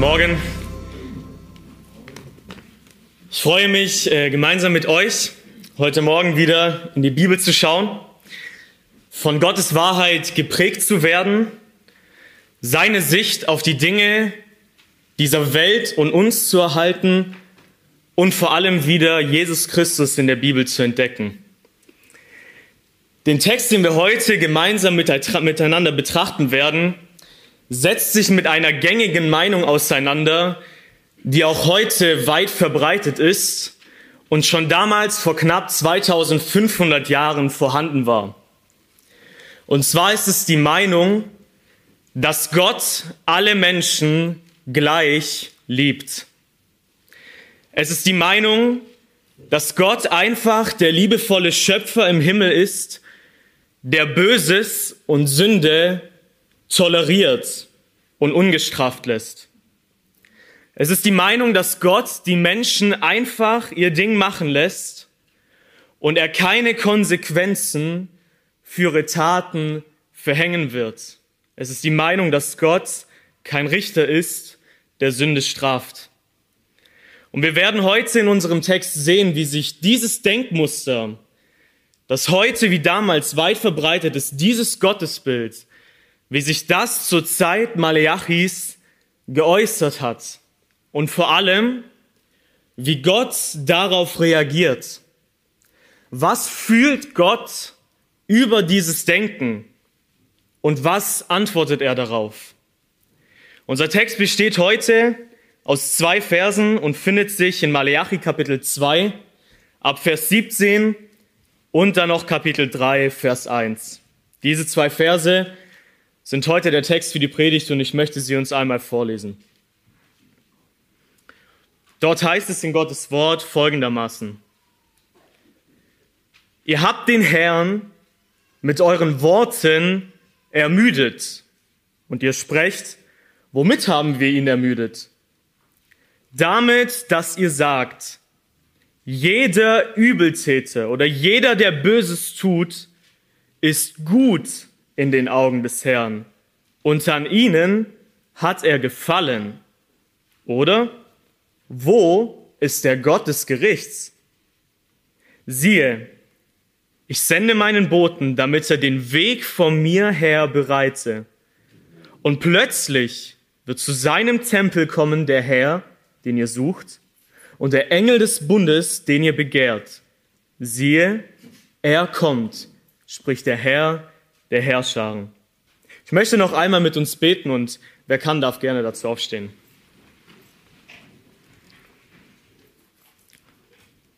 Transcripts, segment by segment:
Guten Morgen. Ich freue mich, äh, gemeinsam mit euch heute Morgen wieder in die Bibel zu schauen, von Gottes Wahrheit geprägt zu werden, seine Sicht auf die Dinge dieser Welt und uns zu erhalten und vor allem wieder Jesus Christus in der Bibel zu entdecken. Den Text, den wir heute gemeinsam miteinander betrachten werden, setzt sich mit einer gängigen Meinung auseinander, die auch heute weit verbreitet ist und schon damals vor knapp 2500 Jahren vorhanden war. Und zwar ist es die Meinung, dass Gott alle Menschen gleich liebt. Es ist die Meinung, dass Gott einfach der liebevolle Schöpfer im Himmel ist, der Böses und Sünde toleriert und ungestraft lässt. Es ist die Meinung, dass Gott die Menschen einfach ihr Ding machen lässt und er keine Konsequenzen für ihre Taten verhängen wird. Es ist die Meinung, dass Gott kein Richter ist, der Sünde straft. Und wir werden heute in unserem Text sehen, wie sich dieses Denkmuster, das heute wie damals weit verbreitet ist, dieses Gottesbild, wie sich das zur Zeit Maleachis geäußert hat und vor allem, wie Gott darauf reagiert. Was fühlt Gott über dieses Denken und was antwortet er darauf? Unser Text besteht heute aus zwei Versen und findet sich in Maleachi Kapitel 2 ab Vers 17 und dann noch Kapitel 3 Vers 1. Diese zwei Verse sind heute der Text für die Predigt und ich möchte sie uns einmal vorlesen. Dort heißt es in Gottes Wort folgendermaßen. Ihr habt den Herrn mit euren Worten ermüdet und ihr sprecht, womit haben wir ihn ermüdet? Damit, dass ihr sagt, jeder Übeltäter oder jeder, der Böses tut, ist gut in den Augen des Herrn. Und an ihnen hat er gefallen. Oder? Wo ist der Gott des Gerichts? Siehe, ich sende meinen Boten, damit er den Weg von mir her bereite. Und plötzlich wird zu seinem Tempel kommen der Herr, den ihr sucht, und der Engel des Bundes, den ihr begehrt. Siehe, er kommt, spricht der Herr, der Herrscharen. Ich möchte noch einmal mit uns beten und wer kann, darf gerne dazu aufstehen.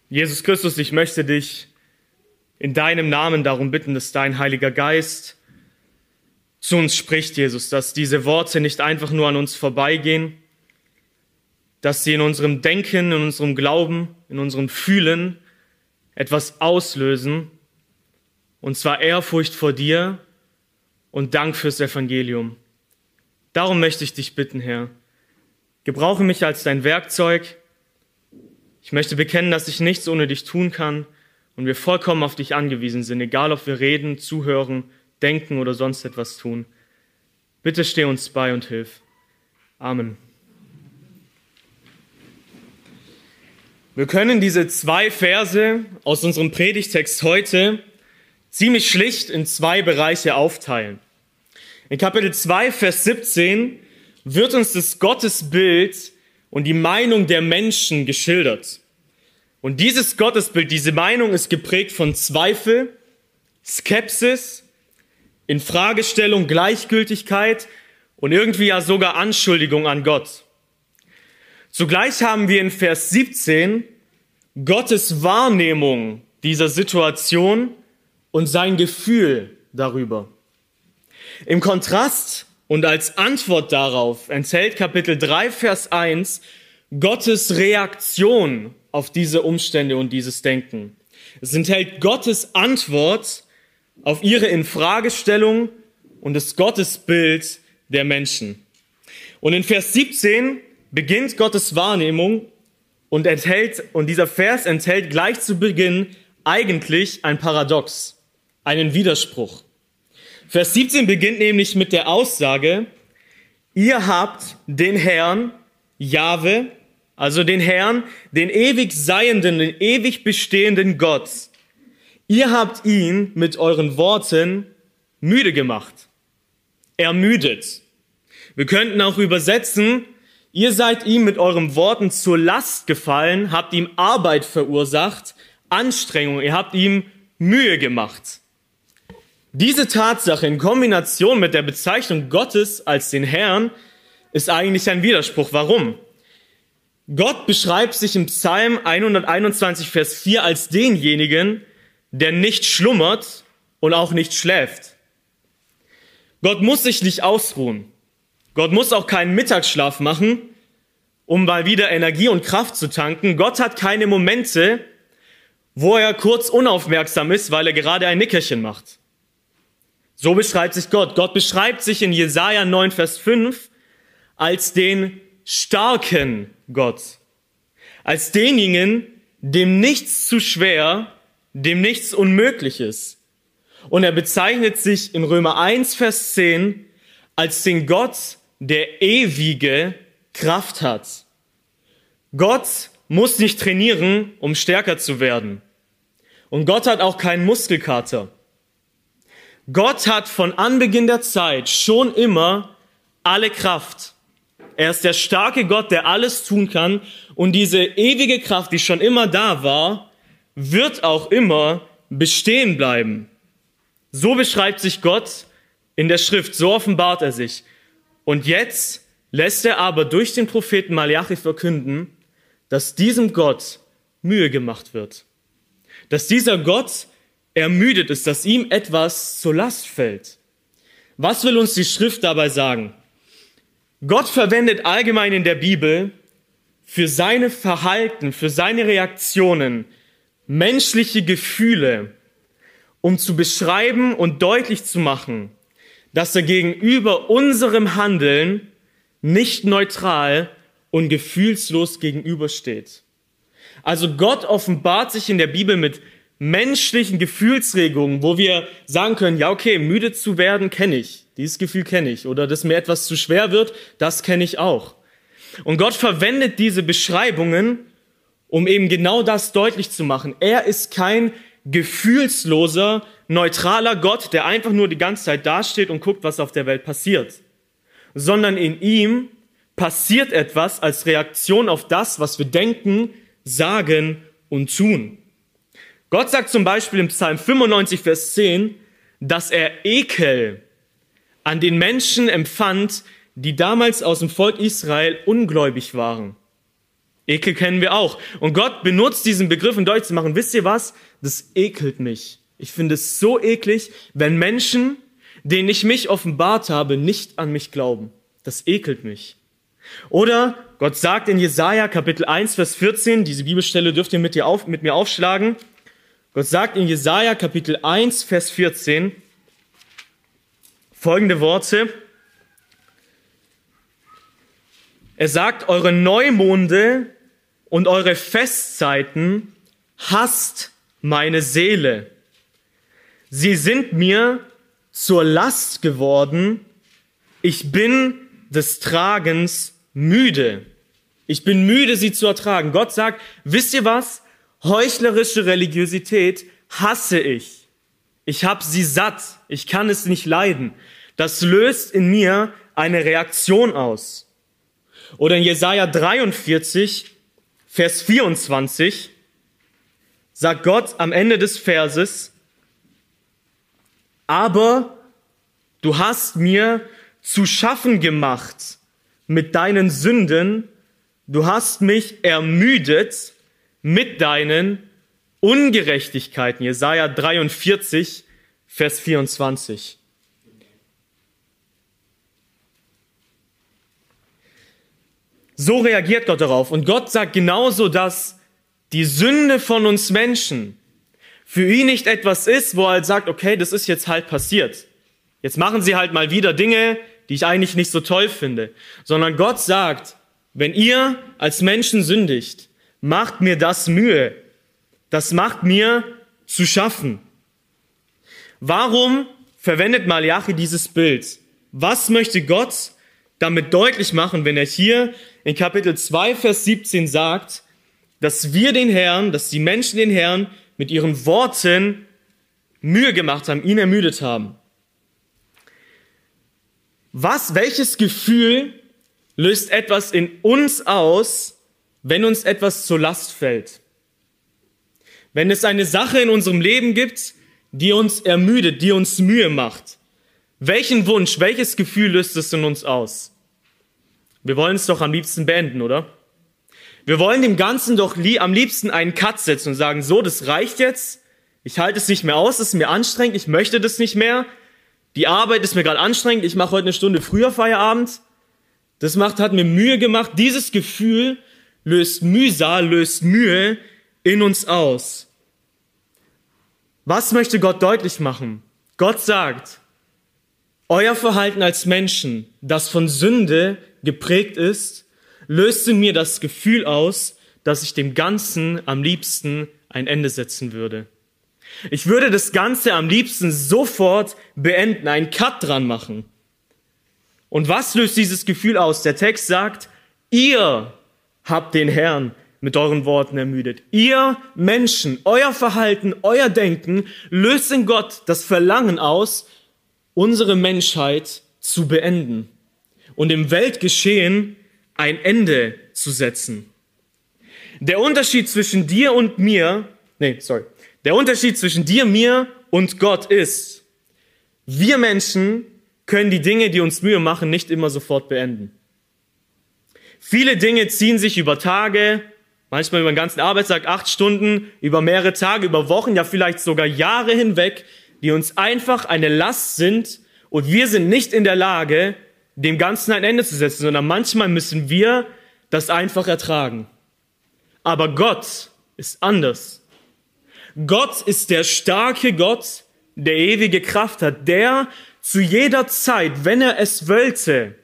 Jesus Christus, ich möchte dich in deinem Namen darum bitten, dass dein Heiliger Geist zu uns spricht, Jesus, dass diese Worte nicht einfach nur an uns vorbeigehen, dass sie in unserem Denken, in unserem Glauben, in unserem Fühlen etwas auslösen, und zwar Ehrfurcht vor dir und Dank fürs Evangelium. Darum möchte ich dich bitten, Herr. Gebrauche mich als dein Werkzeug. Ich möchte bekennen, dass ich nichts ohne dich tun kann und wir vollkommen auf dich angewiesen sind, egal ob wir reden, zuhören, denken oder sonst etwas tun. Bitte steh uns bei und hilf. Amen. Wir können diese zwei Verse aus unserem Predigtext heute ziemlich schlicht in zwei Bereiche aufteilen. In Kapitel 2, Vers 17 wird uns das Gottesbild und die Meinung der Menschen geschildert. Und dieses Gottesbild, diese Meinung ist geprägt von Zweifel, Skepsis, Infragestellung, Gleichgültigkeit und irgendwie ja sogar Anschuldigung an Gott. Zugleich haben wir in Vers 17 Gottes Wahrnehmung dieser Situation und sein Gefühl darüber. Im Kontrast und als Antwort darauf enthält Kapitel 3, Vers 1 Gottes Reaktion auf diese Umstände und dieses Denken. Es enthält Gottes Antwort auf ihre Infragestellung und das Gottesbild der Menschen. Und in Vers 17 beginnt Gottes Wahrnehmung und enthält, und dieser Vers enthält gleich zu Beginn eigentlich ein Paradox einen Widerspruch. Vers 17 beginnt nämlich mit der Aussage, ihr habt den Herrn Jahwe, also den Herrn, den ewig Seienden, den ewig bestehenden Gott. Ihr habt ihn mit euren Worten müde gemacht. Ermüdet. Wir könnten auch übersetzen, ihr seid ihm mit euren Worten zur Last gefallen, habt ihm Arbeit verursacht, Anstrengung, ihr habt ihm Mühe gemacht. Diese Tatsache in Kombination mit der Bezeichnung Gottes als den Herrn ist eigentlich ein Widerspruch. Warum? Gott beschreibt sich im Psalm 121, Vers 4 als denjenigen, der nicht schlummert und auch nicht schläft. Gott muss sich nicht ausruhen. Gott muss auch keinen Mittagsschlaf machen, um mal wieder Energie und Kraft zu tanken. Gott hat keine Momente, wo er kurz unaufmerksam ist, weil er gerade ein Nickerchen macht. So beschreibt sich Gott. Gott beschreibt sich in Jesaja 9, Vers 5 als den starken Gott. Als denjenigen, dem nichts zu schwer, dem nichts unmöglich ist. Und er bezeichnet sich in Römer 1, Vers 10 als den Gott, der ewige Kraft hat. Gott muss nicht trainieren, um stärker zu werden. Und Gott hat auch keinen Muskelkater. Gott hat von Anbeginn der Zeit schon immer alle Kraft. Er ist der starke Gott, der alles tun kann. Und diese ewige Kraft, die schon immer da war, wird auch immer bestehen bleiben. So beschreibt sich Gott in der Schrift, so offenbart er sich. Und jetzt lässt er aber durch den Propheten Malachi verkünden, dass diesem Gott Mühe gemacht wird. Dass dieser Gott ermüdet ist, dass ihm etwas zur Last fällt. Was will uns die Schrift dabei sagen? Gott verwendet allgemein in der Bibel für seine Verhalten, für seine Reaktionen menschliche Gefühle, um zu beschreiben und deutlich zu machen, dass er gegenüber unserem Handeln nicht neutral und gefühlslos gegenübersteht. Also Gott offenbart sich in der Bibel mit menschlichen Gefühlsregungen, wo wir sagen können, ja okay, müde zu werden kenne ich, dieses Gefühl kenne ich, oder dass mir etwas zu schwer wird, das kenne ich auch. Und Gott verwendet diese Beschreibungen, um eben genau das deutlich zu machen. Er ist kein gefühlsloser, neutraler Gott, der einfach nur die ganze Zeit dasteht und guckt, was auf der Welt passiert, sondern in ihm passiert etwas als Reaktion auf das, was wir denken, sagen und tun. Gott sagt zum Beispiel im Psalm 95, Vers 10, dass er Ekel an den Menschen empfand, die damals aus dem Volk Israel ungläubig waren. Ekel kennen wir auch. Und Gott benutzt diesen Begriff, um deutlich zu machen, wisst ihr was? Das ekelt mich. Ich finde es so eklig, wenn Menschen, denen ich mich offenbart habe, nicht an mich glauben. Das ekelt mich. Oder Gott sagt in Jesaja Kapitel 1, Vers 14, diese Bibelstelle dürft ihr mit, ihr auf, mit mir aufschlagen, Gott sagt in Jesaja Kapitel 1, Vers 14 folgende Worte. Er sagt, eure Neumonde und eure Festzeiten hasst meine Seele. Sie sind mir zur Last geworden. Ich bin des Tragens müde. Ich bin müde, sie zu ertragen. Gott sagt, wisst ihr was? Heuchlerische Religiosität hasse ich. Ich habe sie satt. Ich kann es nicht leiden. Das löst in mir eine Reaktion aus. Oder in Jesaja 43, Vers 24, sagt Gott am Ende des Verses, aber du hast mir zu schaffen gemacht mit deinen Sünden, du hast mich ermüdet mit deinen Ungerechtigkeiten. Jesaja 43, Vers 24. So reagiert Gott darauf. Und Gott sagt genauso, dass die Sünde von uns Menschen für ihn nicht etwas ist, wo er halt sagt, okay, das ist jetzt halt passiert. Jetzt machen sie halt mal wieder Dinge, die ich eigentlich nicht so toll finde. Sondern Gott sagt, wenn ihr als Menschen sündigt, macht mir das Mühe. Das macht mir zu schaffen. Warum verwendet Malachi dieses Bild? Was möchte Gott damit deutlich machen, wenn er hier in Kapitel 2, Vers 17 sagt, dass wir den Herrn, dass die Menschen den Herrn mit ihren Worten Mühe gemacht haben, ihn ermüdet haben. Was, welches Gefühl löst etwas in uns aus, wenn uns etwas zur Last fällt? Wenn es eine Sache in unserem Leben gibt, die uns ermüdet, die uns Mühe macht, welchen Wunsch, welches Gefühl löst es in uns aus? Wir wollen es doch am liebsten beenden, oder? Wir wollen dem Ganzen doch am liebsten einen Cut setzen und sagen, so, das reicht jetzt. Ich halte es nicht mehr aus, es ist mir anstrengend, ich möchte das nicht mehr. Die Arbeit ist mir gerade anstrengend, ich mache heute eine Stunde früher Feierabend. Das macht, hat mir Mühe gemacht. Dieses Gefühl löst Mühsal, löst Mühe in uns aus. Was möchte Gott deutlich machen? Gott sagt, euer Verhalten als Menschen, das von Sünde geprägt ist, löst in mir das Gefühl aus, dass ich dem Ganzen am liebsten ein Ende setzen würde. Ich würde das Ganze am liebsten sofort beenden, einen Cut dran machen. Und was löst dieses Gefühl aus? Der Text sagt, ihr habt den Herrn mit euren Worten ermüdet. Ihr Menschen, euer Verhalten, euer Denken löst in Gott das Verlangen aus, unsere Menschheit zu beenden und im Weltgeschehen ein Ende zu setzen. Der Unterschied zwischen dir und mir, nee, sorry, der Unterschied zwischen dir, mir und Gott ist, wir Menschen können die Dinge, die uns Mühe machen, nicht immer sofort beenden. Viele Dinge ziehen sich über Tage, manchmal über den ganzen Arbeitstag, acht Stunden, über mehrere Tage, über Wochen, ja vielleicht sogar Jahre hinweg, die uns einfach eine Last sind und wir sind nicht in der Lage, dem Ganzen ein Ende zu setzen, sondern manchmal müssen wir das einfach ertragen. Aber Gott ist anders. Gott ist der starke Gott, der ewige Kraft hat, der zu jeder Zeit, wenn er es wollte,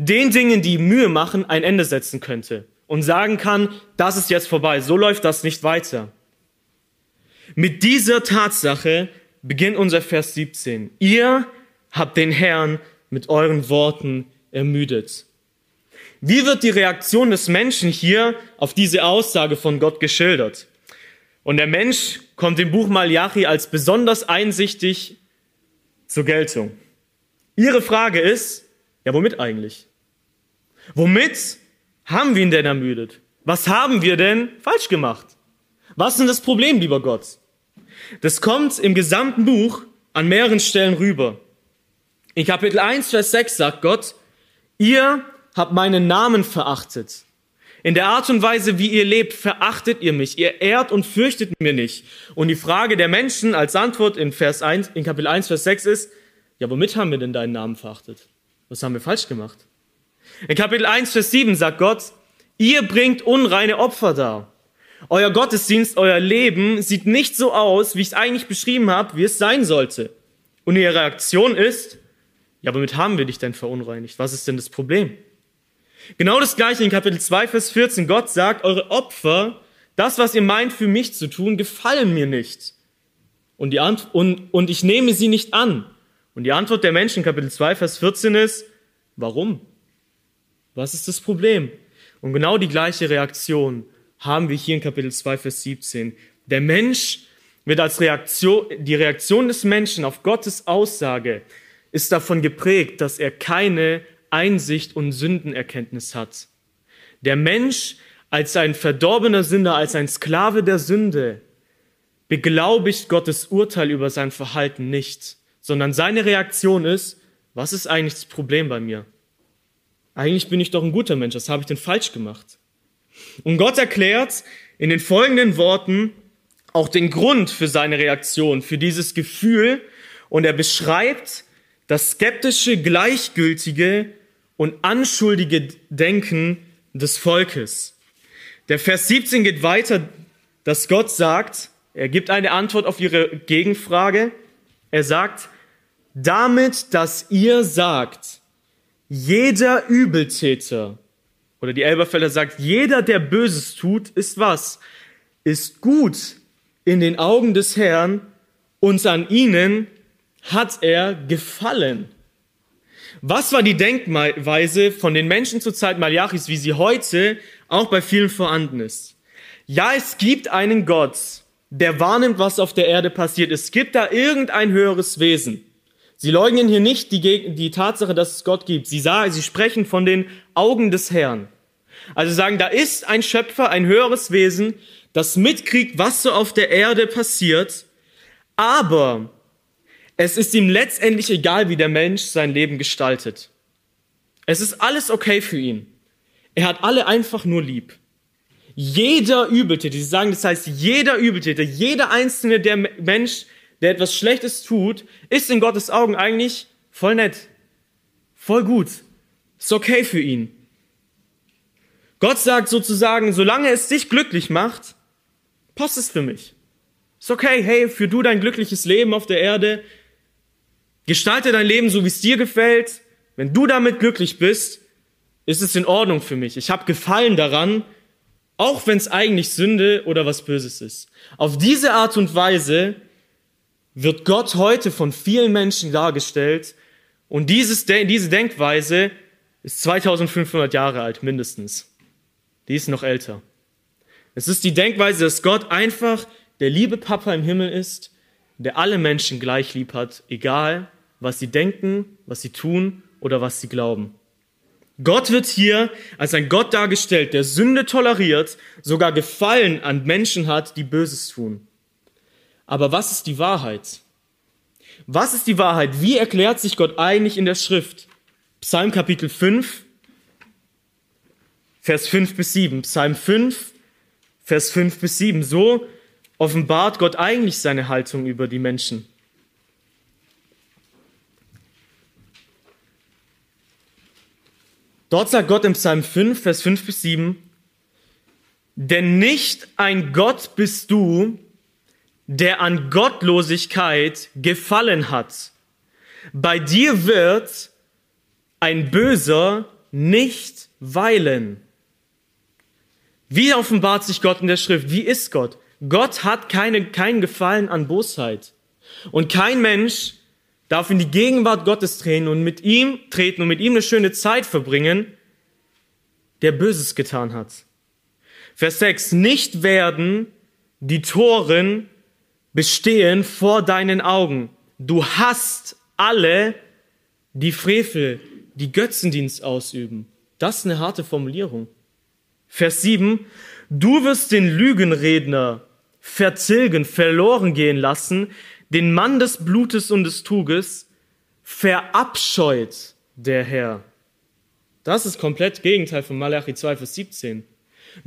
den Dingen, die Mühe machen, ein Ende setzen könnte und sagen kann, das ist jetzt vorbei, so läuft das nicht weiter. Mit dieser Tatsache beginnt unser Vers 17. Ihr habt den Herrn mit euren Worten ermüdet. Wie wird die Reaktion des Menschen hier auf diese Aussage von Gott geschildert? Und der Mensch kommt im Buch Malachi als besonders einsichtig zur Geltung. Ihre Frage ist, ja, womit eigentlich? Womit haben wir ihn denn ermüdet? Was haben wir denn falsch gemacht? Was ist denn das Problem, lieber Gott? Das kommt im gesamten Buch an mehreren Stellen rüber. In Kapitel 1, Vers 6 sagt Gott, ihr habt meinen Namen verachtet. In der Art und Weise, wie ihr lebt, verachtet ihr mich. Ihr ehrt und fürchtet mir nicht. Und die Frage der Menschen als Antwort in Vers 1, in Kapitel 1, Vers 6 ist, ja, womit haben wir denn deinen Namen verachtet? Was haben wir falsch gemacht? In Kapitel 1, Vers 7 sagt Gott, ihr bringt unreine Opfer dar. Euer Gottesdienst, euer Leben sieht nicht so aus, wie ich es eigentlich beschrieben habe, wie es sein sollte. Und ihre Reaktion ist, ja, womit haben wir dich denn verunreinigt? Was ist denn das Problem? Genau das gleiche in Kapitel 2, Vers 14. Gott sagt, eure Opfer, das, was ihr meint für mich zu tun, gefallen mir nicht. Und, die Ant und, und ich nehme sie nicht an. Und die Antwort der Menschen, Kapitel 2, Vers 14 ist, warum? Was ist das Problem? Und genau die gleiche Reaktion haben wir hier in Kapitel 2, Vers 17. Der Mensch wird als Reaktion, die Reaktion des Menschen auf Gottes Aussage ist davon geprägt, dass er keine Einsicht und Sündenerkenntnis hat. Der Mensch als ein verdorbener Sünder, als ein Sklave der Sünde, beglaubigt Gottes Urteil über sein Verhalten nicht, sondern seine Reaktion ist, was ist eigentlich das Problem bei mir? Eigentlich bin ich doch ein guter Mensch, was habe ich denn falsch gemacht? Und Gott erklärt in den folgenden Worten auch den Grund für seine Reaktion, für dieses Gefühl und er beschreibt das skeptische, gleichgültige und anschuldige Denken des Volkes. Der Vers 17 geht weiter, dass Gott sagt, er gibt eine Antwort auf ihre Gegenfrage. Er sagt, damit, dass ihr sagt, jeder Übeltäter, oder die Elberfelder sagt, jeder, der Böses tut, ist was? Ist gut in den Augen des Herrn und an ihnen hat er gefallen. Was war die Denkweise von den Menschen zur Zeit Malachis, wie sie heute auch bei vielen vorhanden ist? Ja, es gibt einen Gott, der wahrnimmt, was auf der Erde passiert. Es gibt da irgendein höheres Wesen. Sie leugnen hier nicht die, die Tatsache, dass es Gott gibt. Sie sagen, sie sprechen von den Augen des Herrn. Also sagen, da ist ein Schöpfer, ein höheres Wesen, das mitkriegt, was so auf der Erde passiert, aber es ist ihm letztendlich egal, wie der Mensch sein Leben gestaltet. Es ist alles okay für ihn. Er hat alle einfach nur lieb. Jeder Übeltäter, sie sagen, das heißt, jeder Übeltäter, jeder einzelne der Mensch, der etwas Schlechtes tut, ist in Gottes Augen eigentlich voll nett, voll gut, ist okay für ihn. Gott sagt sozusagen, solange es dich glücklich macht, passt es für mich. Ist okay, hey, für du dein glückliches Leben auf der Erde, gestalte dein Leben so, wie es dir gefällt. Wenn du damit glücklich bist, ist es in Ordnung für mich. Ich habe Gefallen daran, auch wenn es eigentlich Sünde oder was Böses ist. Auf diese Art und Weise wird Gott heute von vielen Menschen dargestellt und dieses, diese Denkweise ist 2500 Jahre alt mindestens. Die ist noch älter. Es ist die Denkweise, dass Gott einfach der liebe Papa im Himmel ist, der alle Menschen gleich lieb hat, egal was sie denken, was sie tun oder was sie glauben. Gott wird hier als ein Gott dargestellt, der Sünde toleriert, sogar Gefallen an Menschen hat, die Böses tun. Aber was ist die Wahrheit? Was ist die Wahrheit? Wie erklärt sich Gott eigentlich in der Schrift? Psalm Kapitel 5, Vers 5 bis 7. Psalm 5, Vers 5 bis 7. So offenbart Gott eigentlich seine Haltung über die Menschen. Dort sagt Gott im Psalm 5, Vers 5 bis 7, denn nicht ein Gott bist du, der an Gottlosigkeit gefallen hat. Bei dir wird ein Böser nicht weilen. Wie offenbart sich Gott in der Schrift? Wie ist Gott? Gott hat keine, keinen Gefallen an Bosheit. Und kein Mensch darf in die Gegenwart Gottes treten und mit ihm treten und mit ihm eine schöne Zeit verbringen, der Böses getan hat. Vers 6. Nicht werden die Toren bestehen vor deinen Augen. Du hast alle, die Frevel, die Götzendienst ausüben. Das ist eine harte Formulierung. Vers 7, du wirst den Lügenredner verzilgen, verloren gehen lassen, den Mann des Blutes und des Tuges verabscheut der Herr. Das ist komplett Gegenteil von Malachi 2, Vers 17.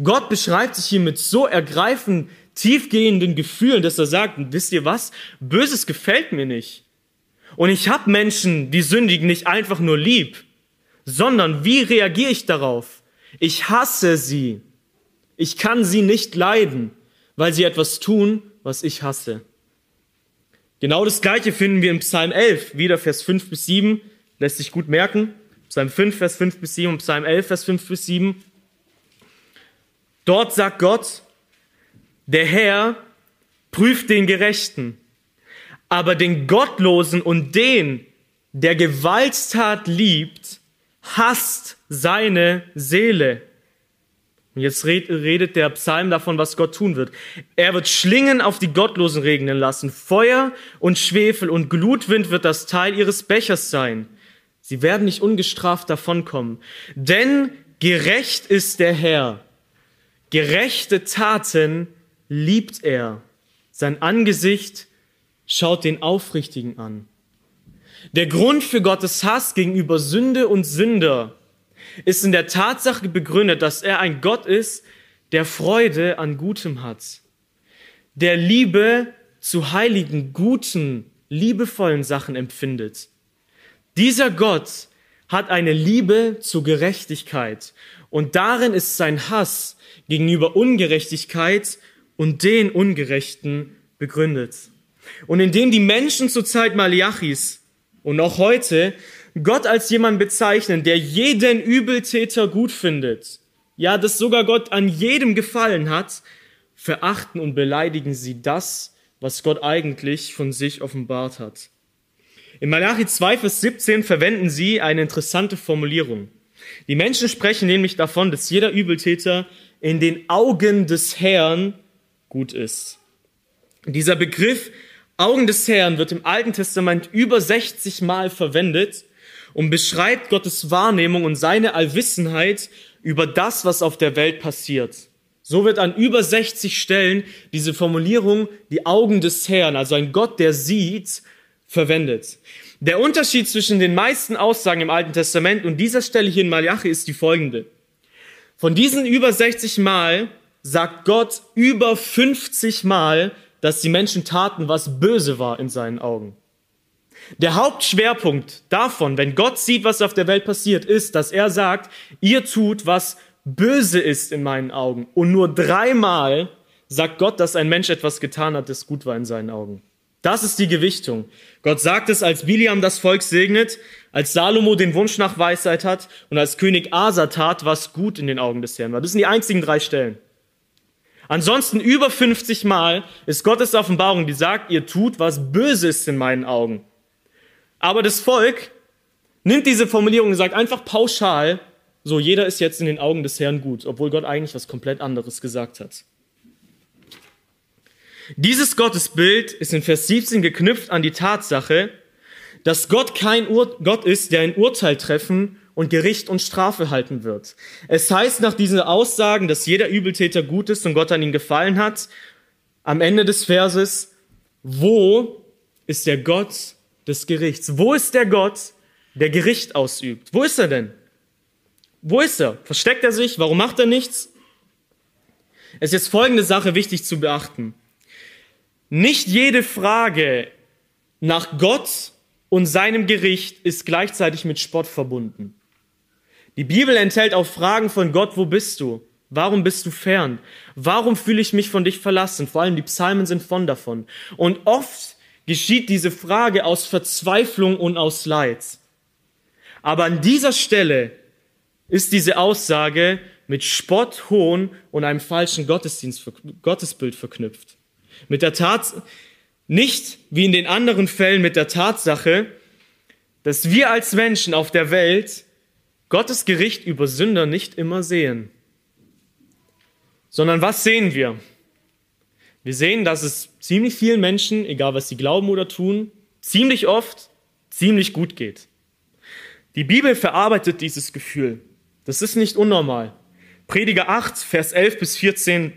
Gott beschreibt sich hier mit so ergreifend tiefgehenden Gefühlen, dass er sagt, wisst ihr was? Böses gefällt mir nicht. Und ich habe Menschen, die sündigen, nicht einfach nur lieb, sondern wie reagiere ich darauf? Ich hasse sie. Ich kann sie nicht leiden, weil sie etwas tun, was ich hasse. Genau das Gleiche finden wir im Psalm 11, wieder Vers 5 bis 7, lässt sich gut merken. Psalm 5, Vers 5 bis 7 und Psalm 11, Vers 5 bis 7. Dort sagt Gott, der Herr prüft den Gerechten, aber den Gottlosen und den, der Gewalttat liebt, hasst seine Seele. Und jetzt redet der Psalm davon, was Gott tun wird. Er wird Schlingen auf die Gottlosen regnen lassen. Feuer und Schwefel und Glutwind wird das Teil ihres Bechers sein. Sie werden nicht ungestraft davonkommen. Denn gerecht ist der Herr. Gerechte Taten liebt er. Sein Angesicht schaut den Aufrichtigen an. Der Grund für Gottes Hass gegenüber Sünde und Sünder ist in der Tatsache begründet, dass er ein Gott ist, der Freude an Gutem hat, der Liebe zu heiligen, guten, liebevollen Sachen empfindet. Dieser Gott hat eine Liebe zur Gerechtigkeit und darin ist sein Hass gegenüber Ungerechtigkeit und den Ungerechten begründet. Und indem die Menschen zur Zeit Maliachis und auch heute Gott als jemand bezeichnen, der jeden Übeltäter gut findet, ja, dass sogar Gott an jedem gefallen hat, verachten und beleidigen sie das, was Gott eigentlich von sich offenbart hat. In Malachi 2, Vers 17 verwenden sie eine interessante Formulierung. Die Menschen sprechen nämlich davon, dass jeder Übeltäter in den Augen des Herrn gut ist. Dieser Begriff Augen des Herrn wird im Alten Testament über 60 Mal verwendet und beschreibt Gottes Wahrnehmung und seine Allwissenheit über das, was auf der Welt passiert. So wird an über 60 Stellen diese Formulierung die Augen des Herrn, also ein Gott, der sieht, verwendet. Der Unterschied zwischen den meisten Aussagen im Alten Testament und dieser Stelle hier in Malachi ist die folgende. Von diesen über 60 Mal sagt Gott über 50 Mal, dass die Menschen taten, was böse war in seinen Augen. Der Hauptschwerpunkt davon, wenn Gott sieht, was auf der Welt passiert, ist, dass er sagt, ihr tut, was böse ist in meinen Augen. Und nur dreimal sagt Gott, dass ein Mensch etwas getan hat, das gut war in seinen Augen. Das ist die Gewichtung. Gott sagt es, als Biliam das Volk segnet, als Salomo den Wunsch nach Weisheit hat und als König Asa tat, was gut in den Augen des Herrn war. Das sind die einzigen drei Stellen. Ansonsten über 50 Mal ist Gottes Offenbarung, die sagt, ihr tut, was böse ist in meinen Augen. Aber das Volk nimmt diese Formulierung und sagt einfach pauschal, so jeder ist jetzt in den Augen des Herrn gut, obwohl Gott eigentlich was komplett anderes gesagt hat. Dieses Gottesbild ist in Vers 17 geknüpft an die Tatsache, dass Gott kein Ur Gott ist, der ein Urteil treffen und Gericht und Strafe halten wird. Es heißt nach diesen Aussagen, dass jeder Übeltäter gut ist und Gott an ihn gefallen hat, am Ende des Verses, wo ist der Gott, des Gerichts. Wo ist der Gott, der Gericht ausübt? Wo ist er denn? Wo ist er? Versteckt er sich? Warum macht er nichts? Es ist jetzt folgende Sache wichtig zu beachten. Nicht jede Frage nach Gott und seinem Gericht ist gleichzeitig mit Spott verbunden. Die Bibel enthält auch Fragen von Gott, wo bist du? Warum bist du fern? Warum fühle ich mich von dich verlassen? Vor allem die Psalmen sind von davon. Und oft geschieht diese Frage aus Verzweiflung und aus Leid. Aber an dieser Stelle ist diese Aussage mit Spott, Hohn und einem falschen Gottesdienst, Gottesbild verknüpft. Mit der Tat, nicht wie in den anderen Fällen mit der Tatsache, dass wir als Menschen auf der Welt Gottes Gericht über Sünder nicht immer sehen. Sondern was sehen wir? Wir sehen, dass es ziemlich vielen Menschen, egal was sie glauben oder tun, ziemlich oft ziemlich gut geht. Die Bibel verarbeitet dieses Gefühl. Das ist nicht unnormal. Prediger 8, Vers 11 bis 14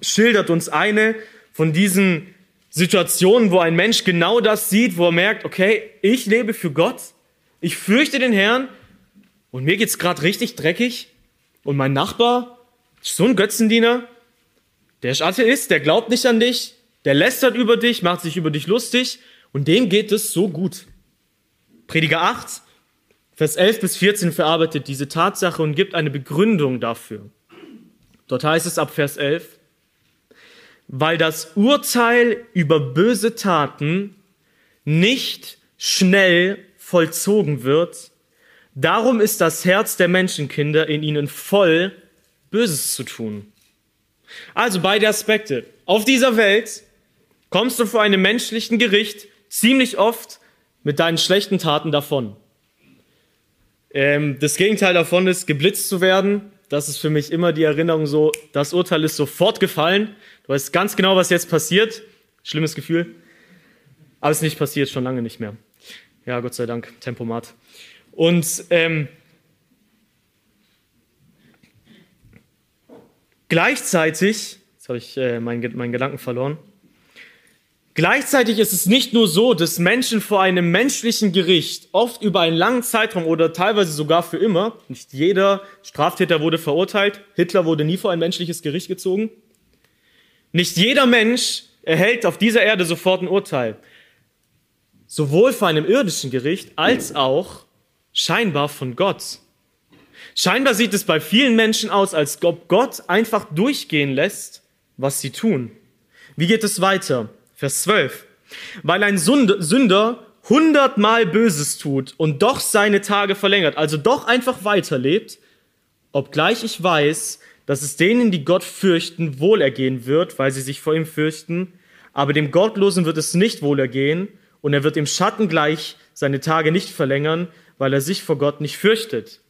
schildert uns eine von diesen Situationen, wo ein Mensch genau das sieht, wo er merkt, okay, ich lebe für Gott, ich fürchte den Herrn und mir geht's gerade richtig dreckig und mein Nachbar ist so ein Götzendiener der ist Atheist, der glaubt nicht an dich, der lästert über dich, macht sich über dich lustig und dem geht es so gut. Prediger 8, Vers 11 bis 14 verarbeitet diese Tatsache und gibt eine Begründung dafür. Dort heißt es ab Vers 11, weil das Urteil über böse Taten nicht schnell vollzogen wird, darum ist das Herz der Menschenkinder in ihnen voll, Böses zu tun. Also beide Aspekte. Auf dieser Welt kommst du vor einem menschlichen Gericht ziemlich oft mit deinen schlechten Taten davon. Ähm, das Gegenteil davon ist, geblitzt zu werden. Das ist für mich immer die Erinnerung so, das Urteil ist sofort gefallen. Du weißt ganz genau, was jetzt passiert. Schlimmes Gefühl. Aber es ist nicht passiert, schon lange nicht mehr. Ja, Gott sei Dank, Tempomat. Und ähm, Gleichzeitig, jetzt habe ich äh, meinen, meinen Gedanken verloren, gleichzeitig ist es nicht nur so, dass Menschen vor einem menschlichen Gericht oft über einen langen Zeitraum oder teilweise sogar für immer, nicht jeder Straftäter wurde verurteilt, Hitler wurde nie vor ein menschliches Gericht gezogen, nicht jeder Mensch erhält auf dieser Erde sofort ein Urteil. Sowohl vor einem irdischen Gericht als auch scheinbar von Gott. Scheinbar sieht es bei vielen Menschen aus, als ob Gott einfach durchgehen lässt, was sie tun. Wie geht es weiter? Vers 12. Weil ein Sünder hundertmal Böses tut und doch seine Tage verlängert, also doch einfach weiterlebt, obgleich ich weiß, dass es denen, die Gott fürchten, wohlergehen wird, weil sie sich vor ihm fürchten, aber dem Gottlosen wird es nicht wohlergehen und er wird im Schatten gleich seine Tage nicht verlängern, weil er sich vor Gott nicht fürchtet.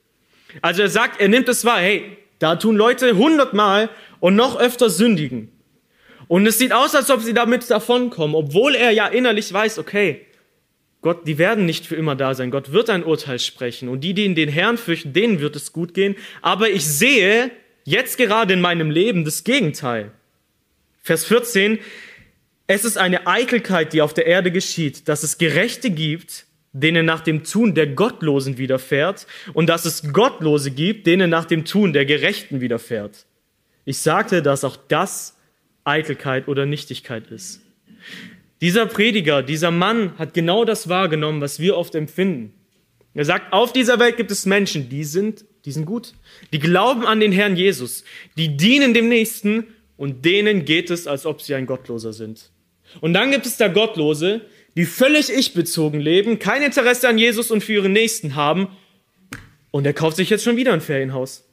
Also er sagt, er nimmt es wahr, hey, da tun Leute hundertmal und noch öfter sündigen. Und es sieht aus, als ob sie damit davonkommen, obwohl er ja innerlich weiß, okay, Gott, die werden nicht für immer da sein. Gott wird ein Urteil sprechen. Und die, die in den Herrn fürchten, denen wird es gut gehen. Aber ich sehe jetzt gerade in meinem Leben das Gegenteil. Vers 14. Es ist eine Eitelkeit, die auf der Erde geschieht, dass es Gerechte gibt, denen nach dem Tun der Gottlosen widerfährt, und dass es Gottlose gibt, denen nach dem Tun der Gerechten widerfährt. Ich sagte, dass auch das Eitelkeit oder Nichtigkeit ist. Dieser Prediger, dieser Mann hat genau das wahrgenommen, was wir oft empfinden. Er sagt, auf dieser Welt gibt es Menschen, die sind, die sind gut. Die glauben an den Herrn Jesus. Die dienen dem Nächsten und denen geht es, als ob sie ein Gottloser sind. Und dann gibt es da Gottlose, die völlig ich-bezogen leben, kein Interesse an Jesus und für ihren Nächsten haben. Und er kauft sich jetzt schon wieder ein Ferienhaus.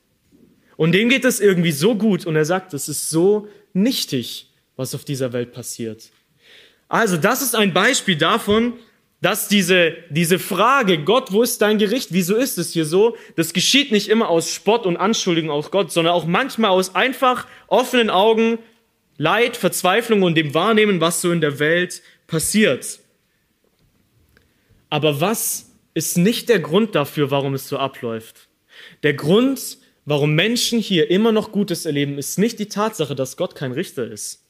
Und dem geht es irgendwie so gut und er sagt, es ist so nichtig, was auf dieser Welt passiert. Also das ist ein Beispiel davon, dass diese, diese Frage, Gott, wo ist dein Gericht? Wieso ist es hier so? Das geschieht nicht immer aus Spott und Anschuldigung auf Gott, sondern auch manchmal aus einfach offenen Augen, Leid, Verzweiflung und dem Wahrnehmen, was so in der Welt passiert. Aber was ist nicht der Grund dafür, warum es so abläuft? Der Grund, warum Menschen hier immer noch Gutes erleben, ist nicht die Tatsache, dass Gott kein Richter ist,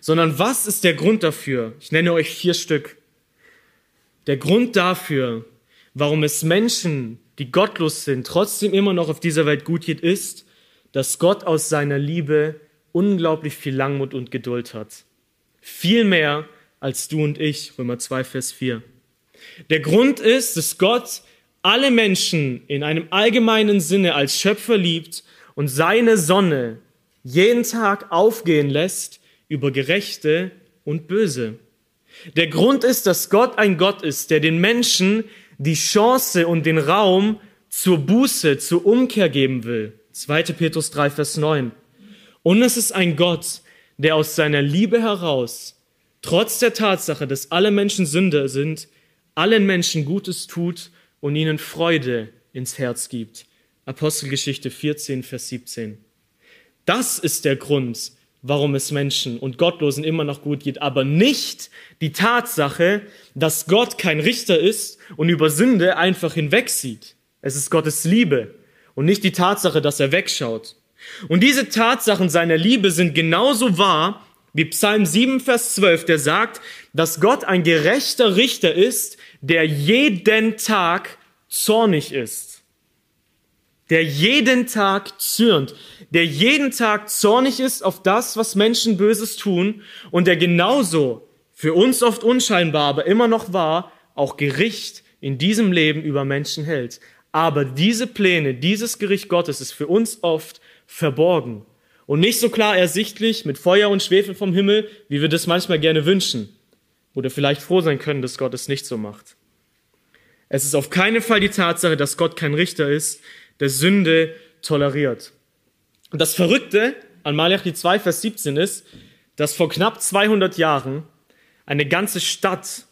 sondern was ist der Grund dafür? Ich nenne euch vier Stück. Der Grund dafür, warum es Menschen, die gottlos sind, trotzdem immer noch auf dieser Welt gut geht, ist, dass Gott aus seiner Liebe unglaublich viel Langmut und Geduld hat. Viel mehr als du und ich, Römer 2, Vers 4. Der Grund ist, dass Gott alle Menschen in einem allgemeinen Sinne als Schöpfer liebt und seine Sonne jeden Tag aufgehen lässt über Gerechte und Böse. Der Grund ist, dass Gott ein Gott ist, der den Menschen die Chance und den Raum zur Buße, zur Umkehr geben will. 2. Petrus 3, Vers 9. Und es ist ein Gott, der aus seiner Liebe heraus, trotz der Tatsache, dass alle Menschen Sünder sind, allen Menschen Gutes tut und ihnen Freude ins Herz gibt. Apostelgeschichte 14, Vers 17. Das ist der Grund, warum es Menschen und Gottlosen immer noch gut geht, aber nicht die Tatsache, dass Gott kein Richter ist und über Sünde einfach hinwegsieht. Es ist Gottes Liebe und nicht die Tatsache, dass er wegschaut. Und diese Tatsachen seiner Liebe sind genauso wahr wie Psalm 7, Vers 12, der sagt, dass Gott ein gerechter Richter ist, der jeden Tag zornig ist. Der jeden Tag zürnt, der jeden Tag zornig ist auf das, was Menschen Böses tun und der genauso für uns oft unscheinbar, aber immer noch wahr, auch Gericht in diesem Leben über Menschen hält. Aber diese Pläne, dieses Gericht Gottes ist für uns oft verborgen und nicht so klar ersichtlich mit Feuer und Schwefel vom Himmel, wie wir das manchmal gerne wünschen oder vielleicht froh sein können, dass Gott es nicht so macht. Es ist auf keinen Fall die Tatsache, dass Gott kein Richter ist, der Sünde toleriert. Und das Verrückte an Malachi 2, Vers 17 ist, dass vor knapp 200 Jahren eine ganze Stadt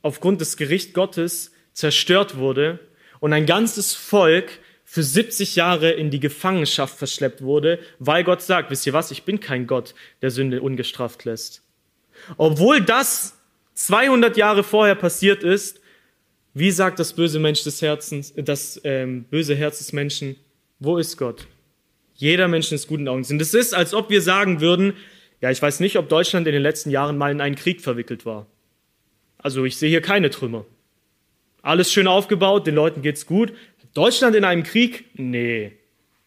aufgrund des Gericht Gottes zerstört wurde und ein ganzes Volk für 70 Jahre in die Gefangenschaft verschleppt wurde, weil Gott sagt, wisst ihr was, ich bin kein Gott, der Sünde ungestraft lässt. Obwohl das 200 Jahre vorher passiert ist, wie sagt das böse Mensch des Herzens, das ähm, böse Herz des Menschen, wo ist Gott? Jeder Mensch ist guten Augen sind. Es ist, als ob wir sagen würden, ja, ich weiß nicht, ob Deutschland in den letzten Jahren mal in einen Krieg verwickelt war. Also ich sehe hier keine Trümmer. Alles schön aufgebaut, den Leuten geht's gut. Deutschland in einem Krieg? Nee,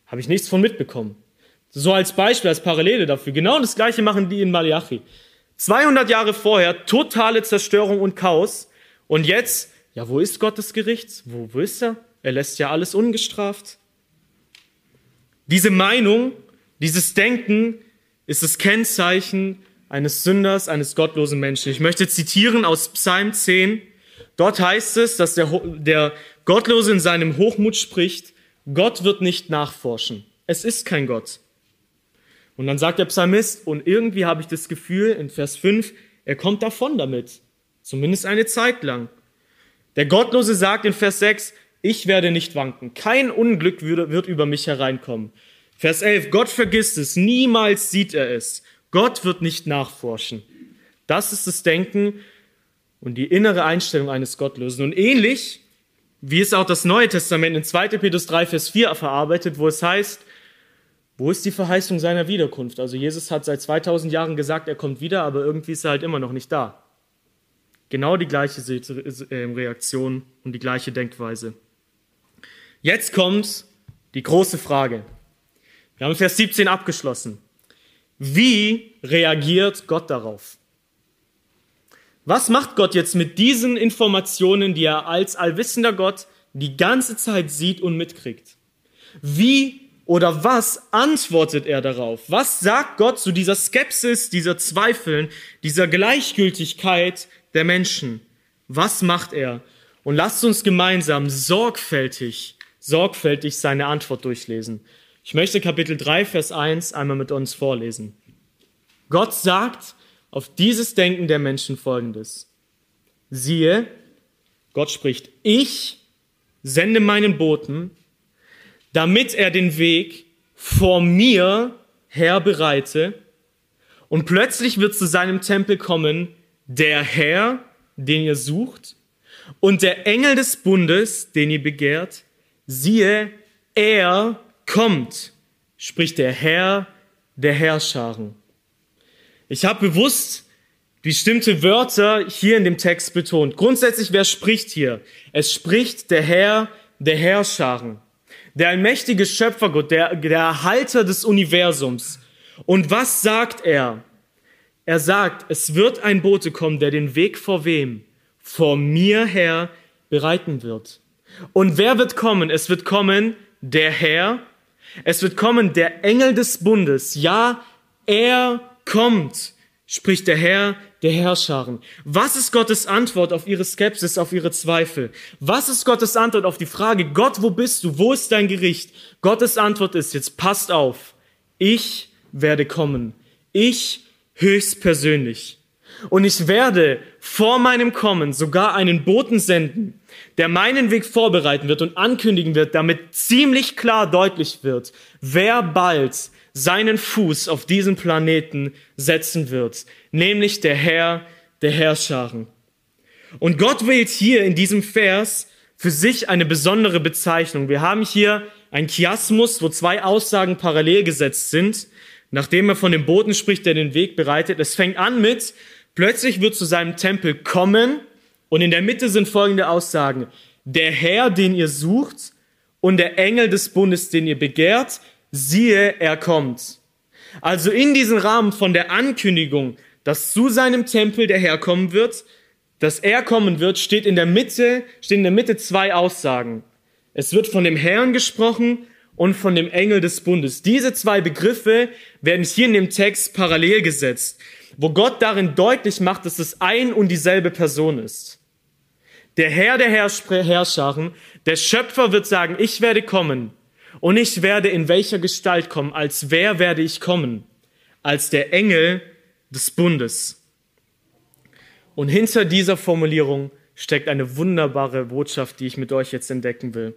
habe ich nichts von mitbekommen. So als Beispiel, als Parallele dafür. Genau das gleiche machen die in Malachi. 200 Jahre vorher totale Zerstörung und Chaos. Und jetzt, ja, wo ist Gottes Gericht? Wo, wo ist er? Er lässt ja alles ungestraft. Diese Meinung, dieses Denken ist das Kennzeichen eines Sünders, eines gottlosen Menschen. Ich möchte zitieren aus Psalm 10. Dort heißt es, dass der, der Gottlose in seinem Hochmut spricht, Gott wird nicht nachforschen. Es ist kein Gott. Und dann sagt der Psalmist, und irgendwie habe ich das Gefühl in Vers 5, er kommt davon damit. Zumindest eine Zeit lang. Der Gottlose sagt in Vers 6, ich werde nicht wanken. Kein Unglück wird über mich hereinkommen. Vers 11, Gott vergisst es. Niemals sieht er es. Gott wird nicht nachforschen. Das ist das Denken und die innere Einstellung eines Gottlosen. Und ähnlich, wie es auch das Neue Testament in 2. Petrus 3, Vers 4 verarbeitet, wo es heißt, wo ist die Verheißung seiner Wiederkunft? Also Jesus hat seit 2000 Jahren gesagt, er kommt wieder, aber irgendwie ist er halt immer noch nicht da. Genau die gleiche äh, Reaktion und die gleiche Denkweise. Jetzt kommt die große Frage. Wir haben Vers 17 abgeschlossen. Wie reagiert Gott darauf? Was macht Gott jetzt mit diesen Informationen, die er als allwissender Gott die ganze Zeit sieht und mitkriegt? Wie oder was antwortet er darauf? Was sagt Gott zu dieser Skepsis, dieser Zweifeln, dieser Gleichgültigkeit der Menschen? Was macht er? Und lasst uns gemeinsam sorgfältig, sorgfältig seine Antwort durchlesen. Ich möchte Kapitel 3, Vers 1 einmal mit uns vorlesen. Gott sagt auf dieses Denken der Menschen folgendes. Siehe, Gott spricht, ich sende meinen Boten, damit er den Weg vor mir her bereite. Und plötzlich wird zu seinem Tempel kommen der Herr, den ihr sucht, und der Engel des Bundes, den ihr begehrt. Siehe, er kommt, spricht der Herr der Herrscharen. Ich habe bewusst bestimmte Wörter hier in dem Text betont. Grundsätzlich, wer spricht hier? Es spricht der Herr der Herrscharen der allmächtige Schöpfergott, der, der Erhalter des Universums. Und was sagt er? Er sagt, es wird ein Bote kommen, der den Weg vor wem? Vor mir her bereiten wird. Und wer wird kommen? Es wird kommen der Herr. Es wird kommen der Engel des Bundes. Ja, er kommt, spricht der Herr der Herrscharen. Was ist Gottes Antwort auf ihre Skepsis, auf ihre Zweifel? Was ist Gottes Antwort auf die Frage, Gott, wo bist du? Wo ist dein Gericht? Gottes Antwort ist jetzt, passt auf. Ich werde kommen. Ich höchstpersönlich. Und ich werde vor meinem Kommen sogar einen Boten senden, der meinen Weg vorbereiten wird und ankündigen wird, damit ziemlich klar deutlich wird, wer bald seinen Fuß auf diesen Planeten setzen wird, nämlich der Herr der Herrscharen. Und Gott wählt hier in diesem Vers für sich eine besondere Bezeichnung. Wir haben hier ein Chiasmus, wo zwei Aussagen parallel gesetzt sind, nachdem er von dem Boten spricht, der den Weg bereitet. Es fängt an mit, plötzlich wird zu seinem Tempel kommen und in der Mitte sind folgende Aussagen. Der Herr, den ihr sucht und der Engel des Bundes, den ihr begehrt, siehe, er kommt. Also in diesem Rahmen von der Ankündigung, dass zu seinem Tempel der Herr kommen wird, dass er kommen wird, steht in der Mitte, stehen in der Mitte zwei Aussagen. Es wird von dem Herrn gesprochen und von dem Engel des Bundes. Diese zwei Begriffe werden hier in dem Text parallel gesetzt, wo Gott darin deutlich macht, dass es ein und dieselbe Person ist. Der Herr der Herrscharen, der Schöpfer wird sagen, ich werde kommen und ich werde in welcher Gestalt kommen? Als wer werde ich kommen? Als der Engel des Bundes. Und hinter dieser Formulierung steckt eine wunderbare Botschaft, die ich mit euch jetzt entdecken will.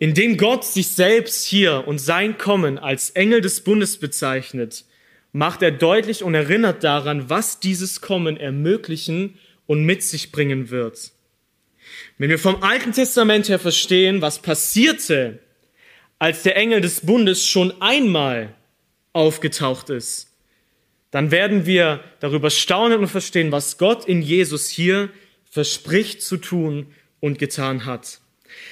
Indem Gott sich selbst hier und sein Kommen als Engel des Bundes bezeichnet, macht er deutlich und erinnert daran, was dieses Kommen ermöglichen und mit sich bringen wird. Wenn wir vom Alten Testament her verstehen, was passierte, als der Engel des Bundes schon einmal aufgetaucht ist, dann werden wir darüber staunen und verstehen, was Gott in Jesus hier verspricht zu tun und getan hat.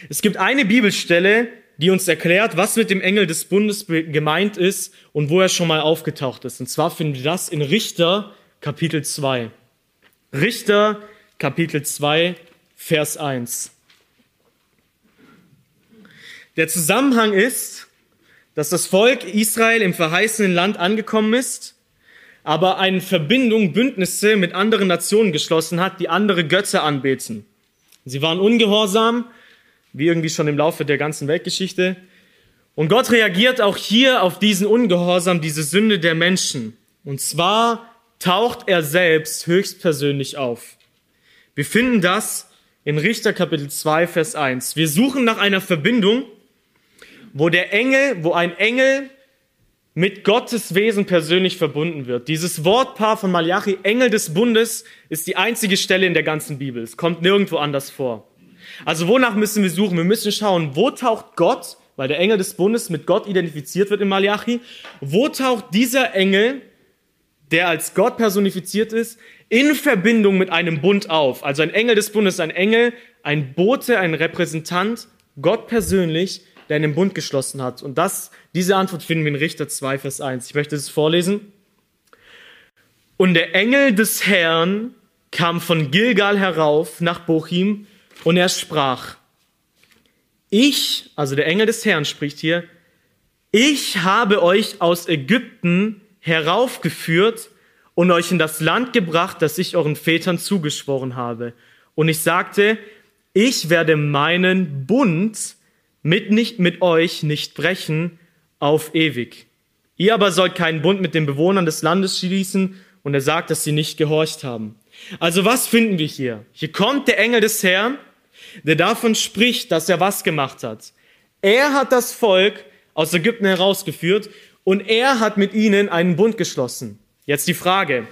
Es gibt eine Bibelstelle, die uns erklärt, was mit dem Engel des Bundes gemeint ist und wo er schon mal aufgetaucht ist. Und zwar finden wir das in Richter Kapitel 2. Richter Kapitel 2, Vers 1. Der Zusammenhang ist, dass das Volk Israel im verheißenen Land angekommen ist, aber eine Verbindung, Bündnisse mit anderen Nationen geschlossen hat, die andere Götter anbeten. Sie waren ungehorsam, wie irgendwie schon im Laufe der ganzen Weltgeschichte. Und Gott reagiert auch hier auf diesen Ungehorsam, diese Sünde der Menschen. Und zwar taucht er selbst höchstpersönlich auf. Wir finden das in Richter Kapitel 2, Vers 1. Wir suchen nach einer Verbindung, wo der Engel, wo ein Engel mit Gottes Wesen persönlich verbunden wird. Dieses Wortpaar von Malachi, Engel des Bundes, ist die einzige Stelle in der ganzen Bibel. Es kommt nirgendwo anders vor. Also wonach müssen wir suchen? Wir müssen schauen, wo taucht Gott, weil der Engel des Bundes mit Gott identifiziert wird in Malachi, wo taucht dieser Engel, der als Gott personifiziert ist, in Verbindung mit einem Bund auf? Also ein Engel des Bundes, ein Engel, ein Bote, ein Repräsentant, Gott persönlich, der einen Bund geschlossen hat. Und das, diese Antwort finden wir in Richter 2, Vers 1. Ich möchte es vorlesen. Und der Engel des Herrn kam von Gilgal herauf nach Bochim und er sprach, ich, also der Engel des Herrn spricht hier, ich habe euch aus Ägypten heraufgeführt und euch in das Land gebracht, das ich euren Vätern zugeschworen habe. Und ich sagte, ich werde meinen Bund mit, nicht, mit euch nicht brechen auf ewig. Ihr aber sollt keinen Bund mit den Bewohnern des Landes schließen. Und er sagt, dass sie nicht gehorcht haben. Also was finden wir hier? Hier kommt der Engel des Herrn, der davon spricht, dass er was gemacht hat. Er hat das Volk aus Ägypten herausgeführt und er hat mit ihnen einen Bund geschlossen. Jetzt die Frage,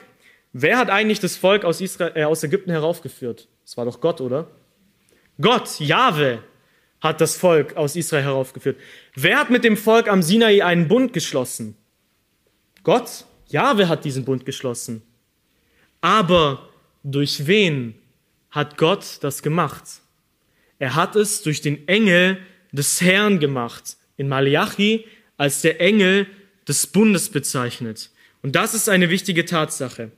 wer hat eigentlich das Volk aus, Israel, äh, aus Ägypten heraufgeführt? Das war doch Gott, oder? Gott, Jahwe, hat das Volk aus Israel heraufgeführt. Wer hat mit dem Volk am Sinai einen Bund geschlossen? Gott? Ja, wer hat diesen Bund geschlossen? Aber durch wen hat Gott das gemacht? Er hat es durch den Engel des Herrn gemacht. In Malachi als der Engel des Bundes bezeichnet. Und das ist eine wichtige Tatsache.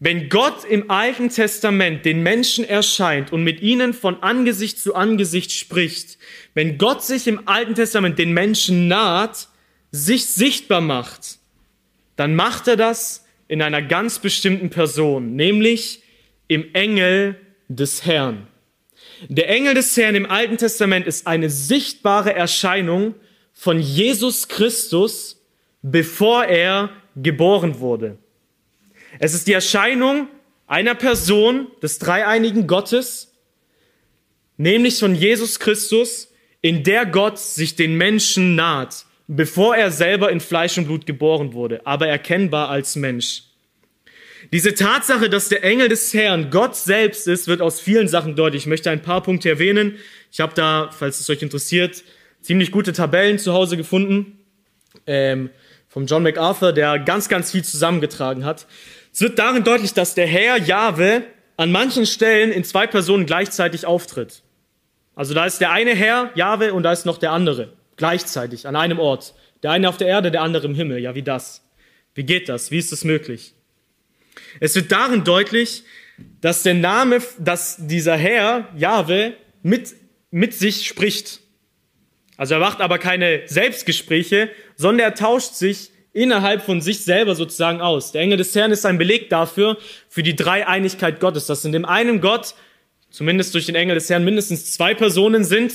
Wenn Gott im Alten Testament den Menschen erscheint und mit ihnen von Angesicht zu Angesicht spricht, wenn Gott sich im Alten Testament den Menschen naht, sich sichtbar macht, dann macht er das in einer ganz bestimmten Person, nämlich im Engel des Herrn. Der Engel des Herrn im Alten Testament ist eine sichtbare Erscheinung von Jesus Christus, bevor er geboren wurde. Es ist die Erscheinung einer Person des dreieinigen Gottes, nämlich von Jesus Christus, in der Gott sich den Menschen naht, bevor er selber in Fleisch und Blut geboren wurde, aber erkennbar als Mensch. Diese Tatsache, dass der Engel des Herrn Gott selbst ist, wird aus vielen Sachen deutlich. Ich möchte ein paar Punkte erwähnen. Ich habe da, falls es euch interessiert, ziemlich gute Tabellen zu Hause gefunden ähm, vom John MacArthur, der ganz, ganz viel zusammengetragen hat. Es wird darin deutlich, dass der Herr Jahwe an manchen Stellen in zwei Personen gleichzeitig auftritt. Also da ist der eine Herr, Jahwe, und da ist noch der andere, gleichzeitig, an einem Ort. Der eine auf der Erde, der andere im Himmel. Ja, wie das? Wie geht das? Wie ist das möglich? Es wird darin deutlich, dass der Name, dass dieser Herr, Jahwe, mit, mit sich spricht. Also er macht aber keine Selbstgespräche, sondern er tauscht sich innerhalb von sich selber sozusagen aus. Der Engel des Herrn ist ein Beleg dafür, für die Dreieinigkeit Gottes, dass in dem einen Gott, zumindest durch den Engel des Herrn, mindestens zwei Personen sind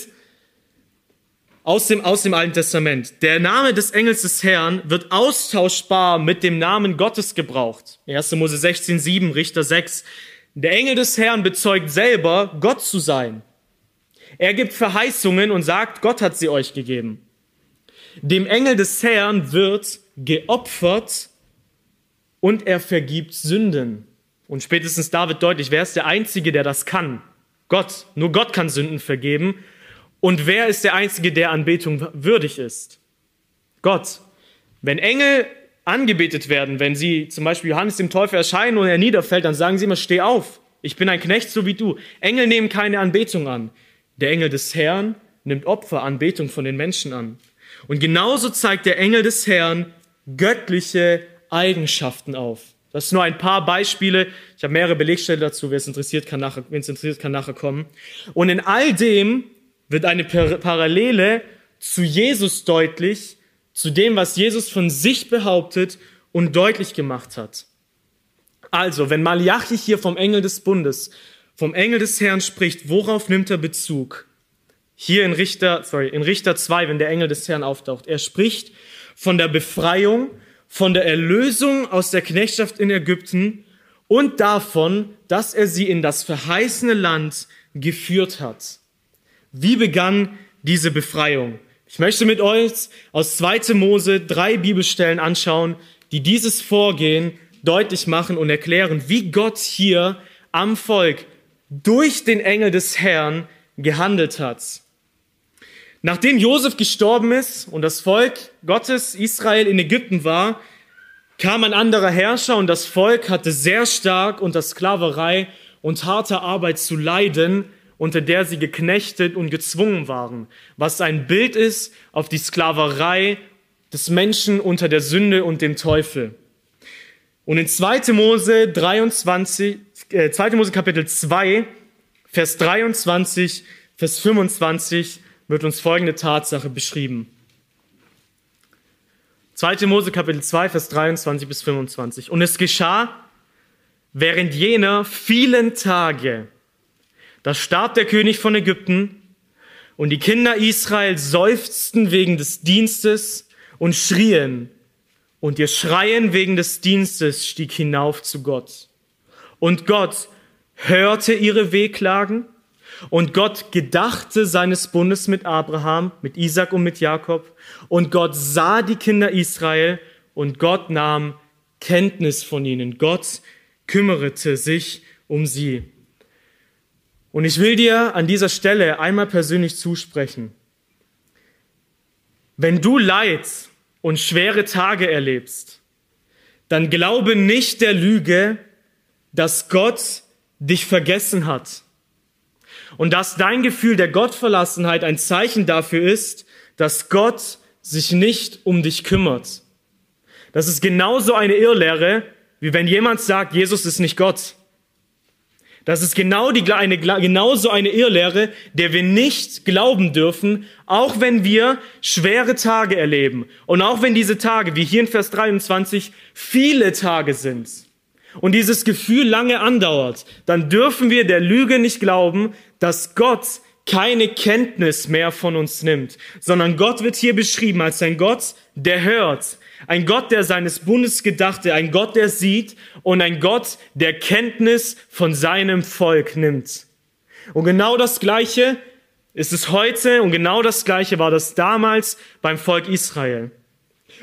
aus dem, aus dem Alten Testament. Der Name des Engels des Herrn wird austauschbar mit dem Namen Gottes gebraucht. 1. Mose 16, 7, Richter 6. Der Engel des Herrn bezeugt selber, Gott zu sein. Er gibt Verheißungen und sagt, Gott hat sie euch gegeben. Dem Engel des Herrn wird geopfert und er vergibt Sünden. Und spätestens da wird deutlich, wer ist der Einzige, der das kann? Gott. Nur Gott kann Sünden vergeben. Und wer ist der Einzige, der Anbetung würdig ist? Gott. Wenn Engel angebetet werden, wenn sie zum Beispiel Johannes dem Täufer erscheinen und er niederfällt, dann sagen sie immer, steh auf, ich bin ein Knecht so wie du. Engel nehmen keine Anbetung an. Der Engel des Herrn nimmt Opfer, Anbetung von den Menschen an. Und genauso zeigt der Engel des Herrn göttliche Eigenschaften auf. Das sind nur ein paar Beispiele. Ich habe mehrere Belegstellen dazu. Wer es interessiert, kann nachher, wen es interessiert, kann nachher kommen. Und in all dem wird eine Parallele zu Jesus deutlich, zu dem, was Jesus von sich behauptet und deutlich gemacht hat. Also, wenn Malachi hier vom Engel des Bundes, vom Engel des Herrn spricht, worauf nimmt er Bezug? Hier in Richter, sorry, in Richter 2, wenn der Engel des Herrn auftaucht. Er spricht von der Befreiung von der Erlösung aus der Knechtschaft in Ägypten und davon, dass er sie in das verheißene Land geführt hat. Wie begann diese Befreiung? Ich möchte mit euch aus 2. Mose drei Bibelstellen anschauen, die dieses Vorgehen deutlich machen und erklären, wie Gott hier am Volk durch den Engel des Herrn gehandelt hat. Nachdem Josef gestorben ist und das Volk Gottes Israel in Ägypten war, kam ein anderer Herrscher und das Volk hatte sehr stark unter Sklaverei und harter Arbeit zu leiden, unter der sie geknechtet und gezwungen waren, was ein Bild ist auf die Sklaverei des Menschen unter der Sünde und dem Teufel. Und in 2. Mose 23, äh, 2. Mose Kapitel 2, Vers 23, Vers 25 wird uns folgende Tatsache beschrieben. 2. Mose Kapitel 2, Vers 23 bis 25. Und es geschah während jener vielen Tage, da starb der König von Ägypten und die Kinder Israel seufzten wegen des Dienstes und schrien. Und ihr Schreien wegen des Dienstes stieg hinauf zu Gott. Und Gott hörte ihre Wehklagen und Gott gedachte seines Bundes mit Abraham, mit Isaac und mit Jakob. Und Gott sah die Kinder Israel und Gott nahm Kenntnis von ihnen. Gott kümmerte sich um sie. Und ich will dir an dieser Stelle einmal persönlich zusprechen. Wenn du Leid und schwere Tage erlebst, dann glaube nicht der Lüge, dass Gott dich vergessen hat und dass dein Gefühl der Gottverlassenheit ein Zeichen dafür ist, dass Gott sich nicht um dich kümmert. Das ist genauso eine Irrlehre, wie wenn jemand sagt, Jesus ist nicht Gott. Das ist genau die, eine, genauso eine Irrlehre, der wir nicht glauben dürfen, auch wenn wir schwere Tage erleben. Und auch wenn diese Tage, wie hier in Vers 23, viele Tage sind und dieses Gefühl lange andauert, dann dürfen wir der Lüge nicht glauben, dass Gott keine Kenntnis mehr von uns nimmt, sondern Gott wird hier beschrieben als ein Gott, der hört, ein Gott, der seines Bundes gedachte, ein Gott, der sieht und ein Gott, der Kenntnis von seinem Volk nimmt. Und genau das Gleiche ist es heute und genau das Gleiche war das damals beim Volk Israel.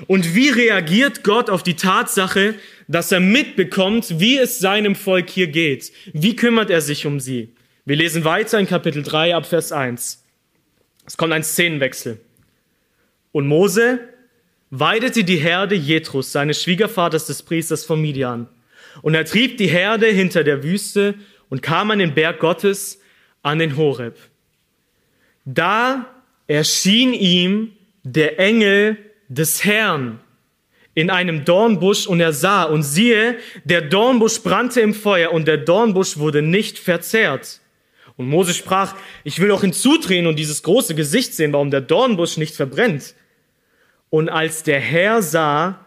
Und wie reagiert Gott auf die Tatsache, dass er mitbekommt, wie es seinem Volk hier geht? Wie kümmert er sich um sie? Wir lesen weiter in Kapitel 3 ab Vers 1. Es kommt ein Szenenwechsel. Und Mose weidete die Herde Jetrus, seines Schwiegervaters des Priesters von Midian. Und er trieb die Herde hinter der Wüste und kam an den Berg Gottes, an den Horeb. Da erschien ihm der Engel des Herrn in einem Dornbusch und er sah und siehe, der Dornbusch brannte im Feuer und der Dornbusch wurde nicht verzehrt. Und Mose sprach, ich will auch hinzudrehen und dieses große Gesicht sehen, warum der Dornbusch nicht verbrennt. Und als der Herr sah,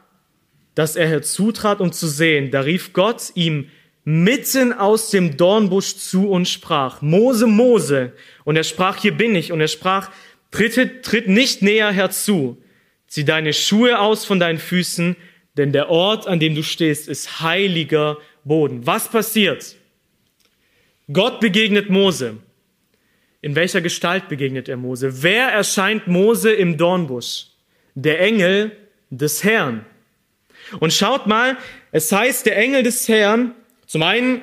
dass er herzutrat, um zu sehen, da rief Gott ihm mitten aus dem Dornbusch zu und sprach, Mose, Mose. Und er sprach, hier bin ich. Und er sprach, tritt, tritt nicht näher herzu. Zieh deine Schuhe aus von deinen Füßen, denn der Ort, an dem du stehst, ist heiliger Boden. Was passiert? Gott begegnet Mose. In welcher Gestalt begegnet er Mose? Wer erscheint Mose im Dornbusch? Der Engel des Herrn. Und schaut mal, es heißt, der Engel des Herrn, zum einen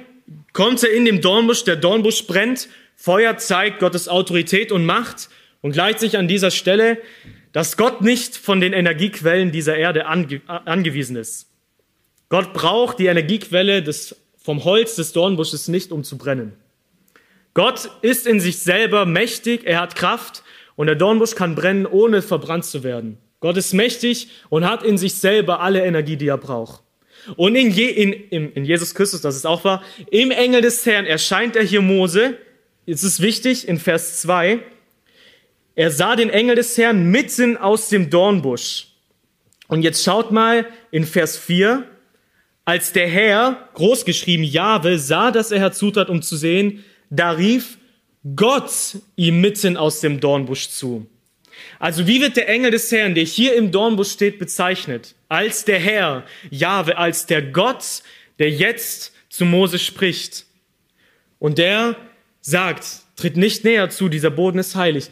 kommt er in dem Dornbusch, der Dornbusch brennt, Feuer zeigt Gottes Autorität und Macht und gleichzeitig an dieser Stelle, dass Gott nicht von den Energiequellen dieser Erde ange angewiesen ist. Gott braucht die Energiequelle des vom Holz des Dornbusches nicht, um zu brennen. Gott ist in sich selber mächtig, er hat Kraft und der Dornbusch kann brennen, ohne verbrannt zu werden. Gott ist mächtig und hat in sich selber alle Energie, die er braucht. Und in, Je, in, in, in Jesus Christus, das ist auch wahr, im Engel des Herrn erscheint er hier Mose. Jetzt ist wichtig, in Vers 2, er sah den Engel des Herrn mitten aus dem Dornbusch. Und jetzt schaut mal in Vers 4, als der Herr, großgeschrieben Jahwe, sah, dass er herzutrat, um zu sehen, da rief Gott ihm mitten aus dem Dornbusch zu. Also wie wird der Engel des Herrn, der hier im Dornbusch steht, bezeichnet? Als der Herr, Jahwe, als der Gott, der jetzt zu Mose spricht. Und der sagt, tritt nicht näher zu, dieser Boden ist heilig.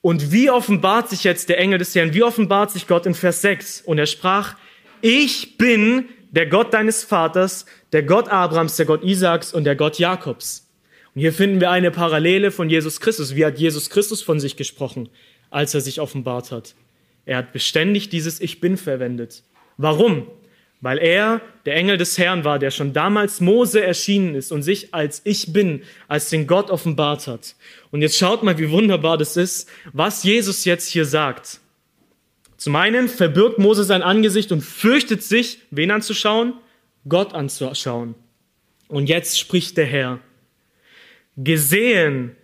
Und wie offenbart sich jetzt der Engel des Herrn? Wie offenbart sich Gott in Vers 6? Und er sprach, ich bin der Gott deines Vaters, der Gott Abrahams, der Gott Isaaks und der Gott Jakobs. Und hier finden wir eine Parallele von Jesus Christus. Wie hat Jesus Christus von sich gesprochen, als er sich offenbart hat? Er hat beständig dieses Ich bin verwendet. Warum? Weil er der Engel des Herrn war, der schon damals Mose erschienen ist und sich als Ich bin, als den Gott offenbart hat. Und jetzt schaut mal, wie wunderbar das ist, was Jesus jetzt hier sagt. Zum einen verbirgt Mose sein Angesicht und fürchtet sich, wen anzuschauen? Gott anzuschauen. Und jetzt spricht der Herr. Gesehen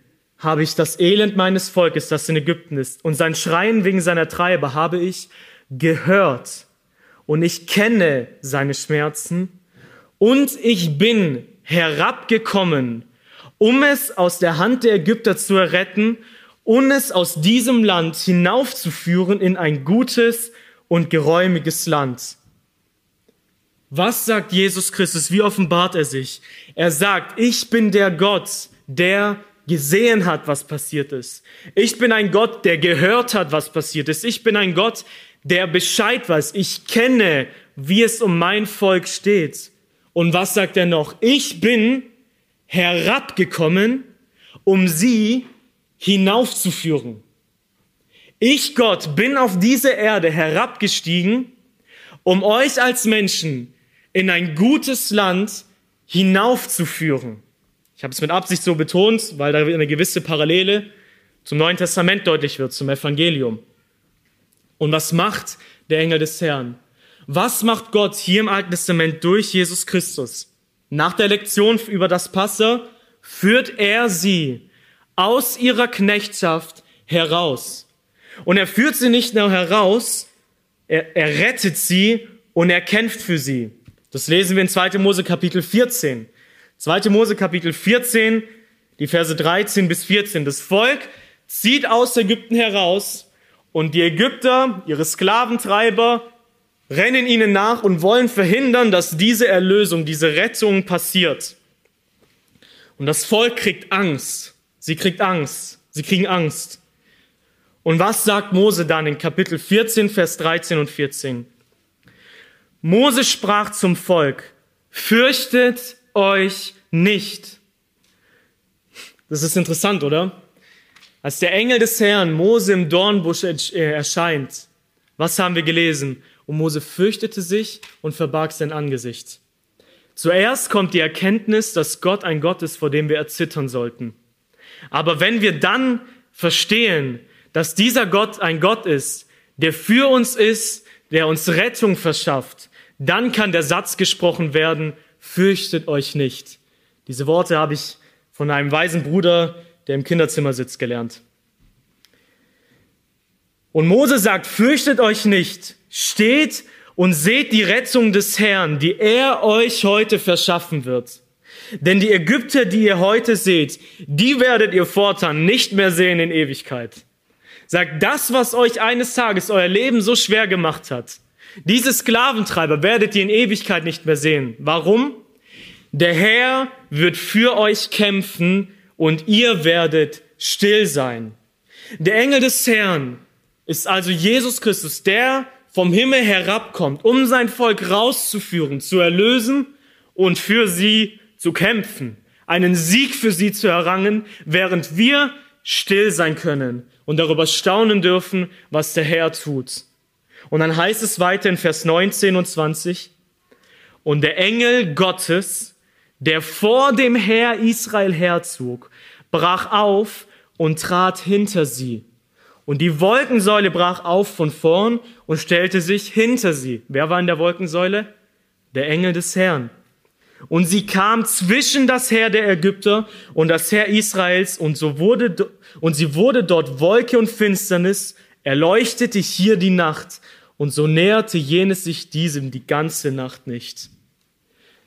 habe ich das Elend meines Volkes, das in Ägypten ist, und sein Schreien wegen seiner Treibe habe ich gehört. Und ich kenne seine Schmerzen. Und ich bin herabgekommen, um es aus der Hand der Ägypter zu erretten und es aus diesem Land hinaufzuführen in ein gutes und geräumiges Land. Was sagt Jesus Christus? Wie offenbart er sich? Er sagt, ich bin der Gott, der gesehen hat, was passiert ist. Ich bin ein Gott, der gehört hat, was passiert ist. Ich bin ein Gott, der Bescheid weiß. Ich kenne, wie es um mein Volk steht. Und was sagt er noch? Ich bin herabgekommen, um sie hinaufzuführen. Ich, Gott, bin auf diese Erde herabgestiegen, um euch als Menschen in ein gutes Land hinaufzuführen. Ich habe es mit Absicht so betont, weil da eine gewisse Parallele zum Neuen Testament deutlich wird, zum Evangelium. Und was macht der Engel des Herrn? Was macht Gott hier im Alten Testament durch Jesus Christus? Nach der Lektion über das Passer führt er sie aus ihrer Knechtschaft heraus. Und er führt sie nicht nur heraus, er, er rettet sie und er kämpft für sie. Das lesen wir in 2. Mose Kapitel 14. 2. Mose Kapitel 14, die Verse 13 bis 14. Das Volk zieht aus Ägypten heraus und die Ägypter, ihre Sklaventreiber, rennen ihnen nach und wollen verhindern, dass diese Erlösung, diese Rettung passiert. Und das Volk kriegt Angst. Sie kriegt Angst. Sie kriegen Angst. Und was sagt Mose dann in Kapitel 14, Vers 13 und 14? Mose sprach zum Volk, fürchtet euch nicht. Das ist interessant, oder? Als der Engel des Herrn Mose im Dornbusch äh, erscheint, was haben wir gelesen? Und Mose fürchtete sich und verbarg sein Angesicht. Zuerst kommt die Erkenntnis, dass Gott ein Gott ist, vor dem wir erzittern sollten. Aber wenn wir dann verstehen, dass dieser Gott ein Gott ist, der für uns ist, der uns Rettung verschafft, dann kann der Satz gesprochen werden, fürchtet euch nicht. Diese Worte habe ich von einem weisen Bruder, der im Kinderzimmer sitzt, gelernt. Und Mose sagt, fürchtet euch nicht, steht und seht die Rettung des Herrn, die er euch heute verschaffen wird. Denn die Ägypter, die ihr heute seht, die werdet ihr fortan nicht mehr sehen in Ewigkeit. Sagt, das, was euch eines Tages euer Leben so schwer gemacht hat, diese Sklaventreiber werdet ihr in Ewigkeit nicht mehr sehen. Warum? Der Herr wird für euch kämpfen und ihr werdet still sein. Der Engel des Herrn ist also Jesus Christus, der vom Himmel herabkommt, um sein Volk rauszuführen, zu erlösen und für sie zu kämpfen, einen Sieg für sie zu errangen, während wir still sein können und darüber staunen dürfen, was der Herr tut. Und dann heißt es weiter in Vers 19 und 20, und der Engel Gottes, der vor dem Herr Israel herzog, brach auf und trat hinter sie. Und die Wolkensäule brach auf von vorn und stellte sich hinter sie. Wer war in der Wolkensäule? Der Engel des Herrn. Und sie kam zwischen das Heer der Ägypter und das Heer Israels und so wurde, und sie wurde dort Wolke und Finsternis, erleuchtete hier die Nacht und so näherte jenes sich diesem die ganze Nacht nicht.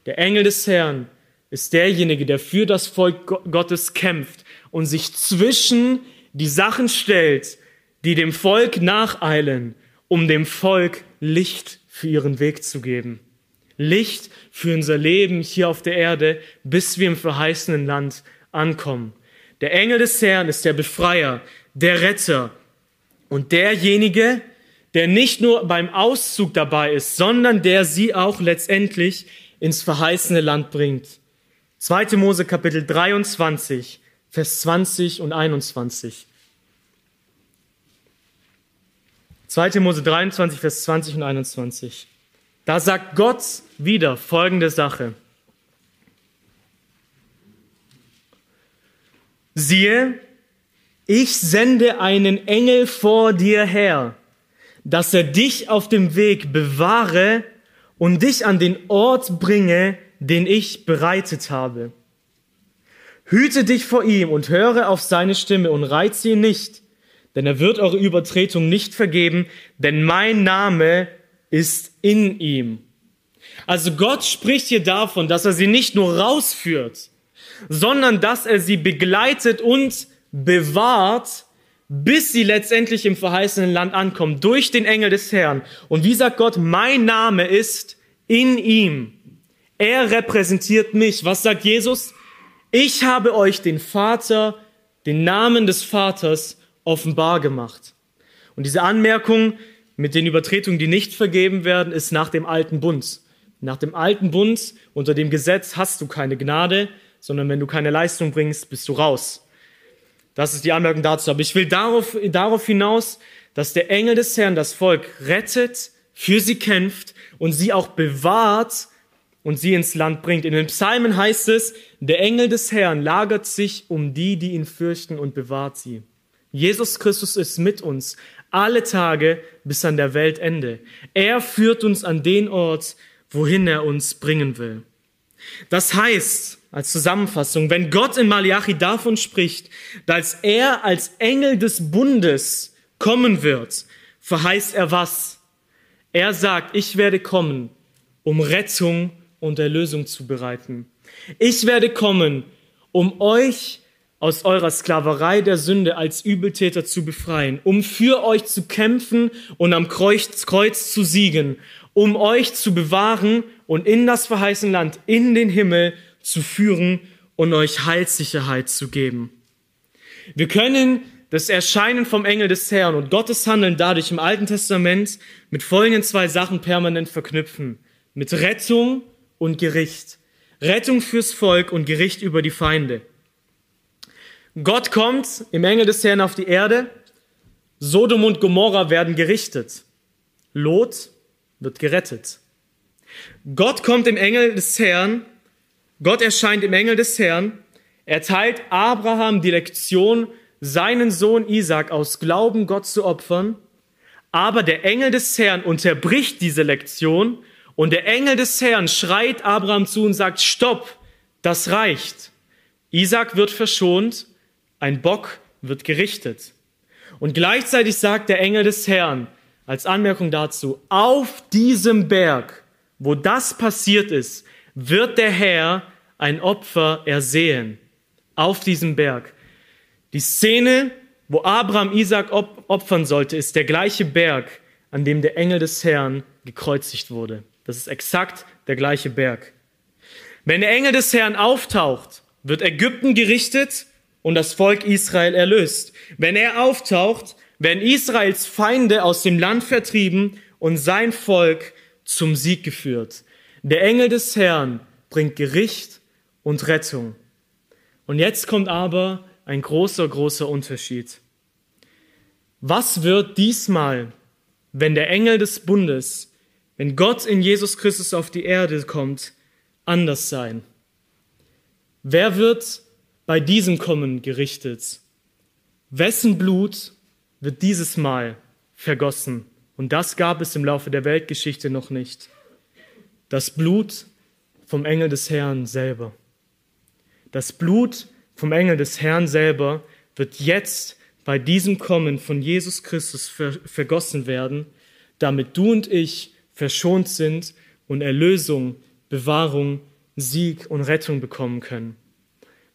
Der Engel des Herrn ist derjenige, der für das Volk Gottes kämpft und sich zwischen die Sachen stellt, die dem Volk nacheilen, um dem Volk Licht für ihren Weg zu geben. Licht für unser Leben hier auf der Erde, bis wir im verheißenen Land ankommen. Der Engel des Herrn ist der Befreier, der Retter und derjenige, der nicht nur beim Auszug dabei ist, sondern der sie auch letztendlich ins verheißene Land bringt. 2. Mose Kapitel 23, Vers 20 und 21. 2. Mose 23, Vers 20 und 21. Da sagt Gott wieder folgende Sache. Siehe, ich sende einen Engel vor dir her, dass er dich auf dem Weg bewahre und dich an den Ort bringe, den ich bereitet habe. Hüte dich vor ihm und höre auf seine Stimme und reize ihn nicht, denn er wird eure Übertretung nicht vergeben, denn mein Name ist in ihm. Also Gott spricht hier davon, dass er sie nicht nur rausführt, sondern dass er sie begleitet und bewahrt, bis sie letztendlich im verheißenen Land ankommen, durch den Engel des Herrn. Und wie sagt Gott, mein Name ist in ihm. Er repräsentiert mich. Was sagt Jesus? Ich habe euch den Vater, den Namen des Vaters offenbar gemacht. Und diese Anmerkung mit den Übertretungen, die nicht vergeben werden, ist nach dem alten Bund. Nach dem alten Bund, unter dem Gesetz hast du keine Gnade, sondern wenn du keine Leistung bringst, bist du raus. Das ist die Anmerkung dazu. Aber ich will darauf, darauf hinaus, dass der Engel des Herrn das Volk rettet, für sie kämpft und sie auch bewahrt und sie ins Land bringt. In den Psalmen heißt es, der Engel des Herrn lagert sich um die, die ihn fürchten und bewahrt sie. Jesus Christus ist mit uns alle Tage bis an der Weltende. Er führt uns an den Ort, wohin er uns bringen will. Das heißt, als Zusammenfassung, wenn Gott in Malachi davon spricht, dass er als Engel des Bundes kommen wird, verheißt er was? Er sagt, ich werde kommen, um Rettung und Erlösung zu bereiten. Ich werde kommen, um euch aus eurer Sklaverei der Sünde als Übeltäter zu befreien, um für euch zu kämpfen und am Kreuz, Kreuz zu siegen, um euch zu bewahren und in das verheißene Land, in den Himmel zu führen und euch Heilssicherheit zu geben. Wir können das Erscheinen vom Engel des Herrn und Gottes Handeln dadurch im Alten Testament mit folgenden zwei Sachen permanent verknüpfen. Mit Rettung und Gericht. Rettung fürs Volk und Gericht über die Feinde. Gott kommt im Engel des Herrn auf die Erde. Sodom und Gomorra werden gerichtet. Lot wird gerettet. Gott kommt im Engel des Herrn. Gott erscheint im Engel des Herrn. Er teilt Abraham die Lektion, seinen Sohn Isaac aus Glauben Gott zu opfern. Aber der Engel des Herrn unterbricht diese Lektion und der Engel des Herrn schreit Abraham zu und sagt, stopp, das reicht. Isaac wird verschont ein Bock wird gerichtet. Und gleichzeitig sagt der Engel des Herrn als Anmerkung dazu, auf diesem Berg, wo das passiert ist, wird der Herr ein Opfer ersehen. Auf diesem Berg. Die Szene, wo Abraham Isaac opfern sollte, ist der gleiche Berg, an dem der Engel des Herrn gekreuzigt wurde. Das ist exakt der gleiche Berg. Wenn der Engel des Herrn auftaucht, wird Ägypten gerichtet und das Volk Israel erlöst. Wenn er auftaucht, werden Israels Feinde aus dem Land vertrieben und sein Volk zum Sieg geführt. Der Engel des Herrn bringt Gericht und Rettung. Und jetzt kommt aber ein großer, großer Unterschied. Was wird diesmal, wenn der Engel des Bundes, wenn Gott in Jesus Christus auf die Erde kommt, anders sein? Wer wird bei diesem Kommen gerichtet. Wessen Blut wird dieses Mal vergossen? Und das gab es im Laufe der Weltgeschichte noch nicht. Das Blut vom Engel des Herrn selber. Das Blut vom Engel des Herrn selber wird jetzt bei diesem Kommen von Jesus Christus vergossen werden, damit du und ich verschont sind und Erlösung, Bewahrung, Sieg und Rettung bekommen können.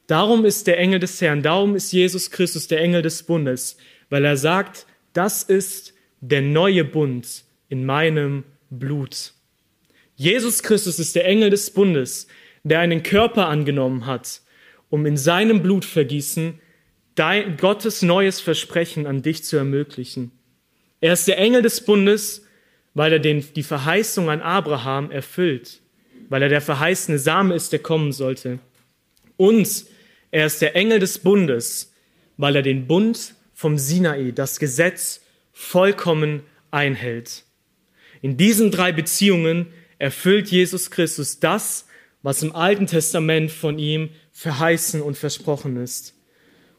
Darum ist der Engel des Herrn, darum ist Jesus Christus der Engel des Bundes, weil er sagt, das ist der neue Bund in meinem Blut. Jesus Christus ist der Engel des Bundes, der einen Körper angenommen hat, um in seinem Blutvergießen dein, Gottes neues Versprechen an dich zu ermöglichen. Er ist der Engel des Bundes, weil er den, die Verheißung an Abraham erfüllt, weil er der verheißene Same ist, der kommen sollte. Und er ist der Engel des Bundes, weil er den Bund vom Sinai, das Gesetz, vollkommen einhält. In diesen drei Beziehungen erfüllt Jesus Christus das, was im Alten Testament von ihm verheißen und versprochen ist.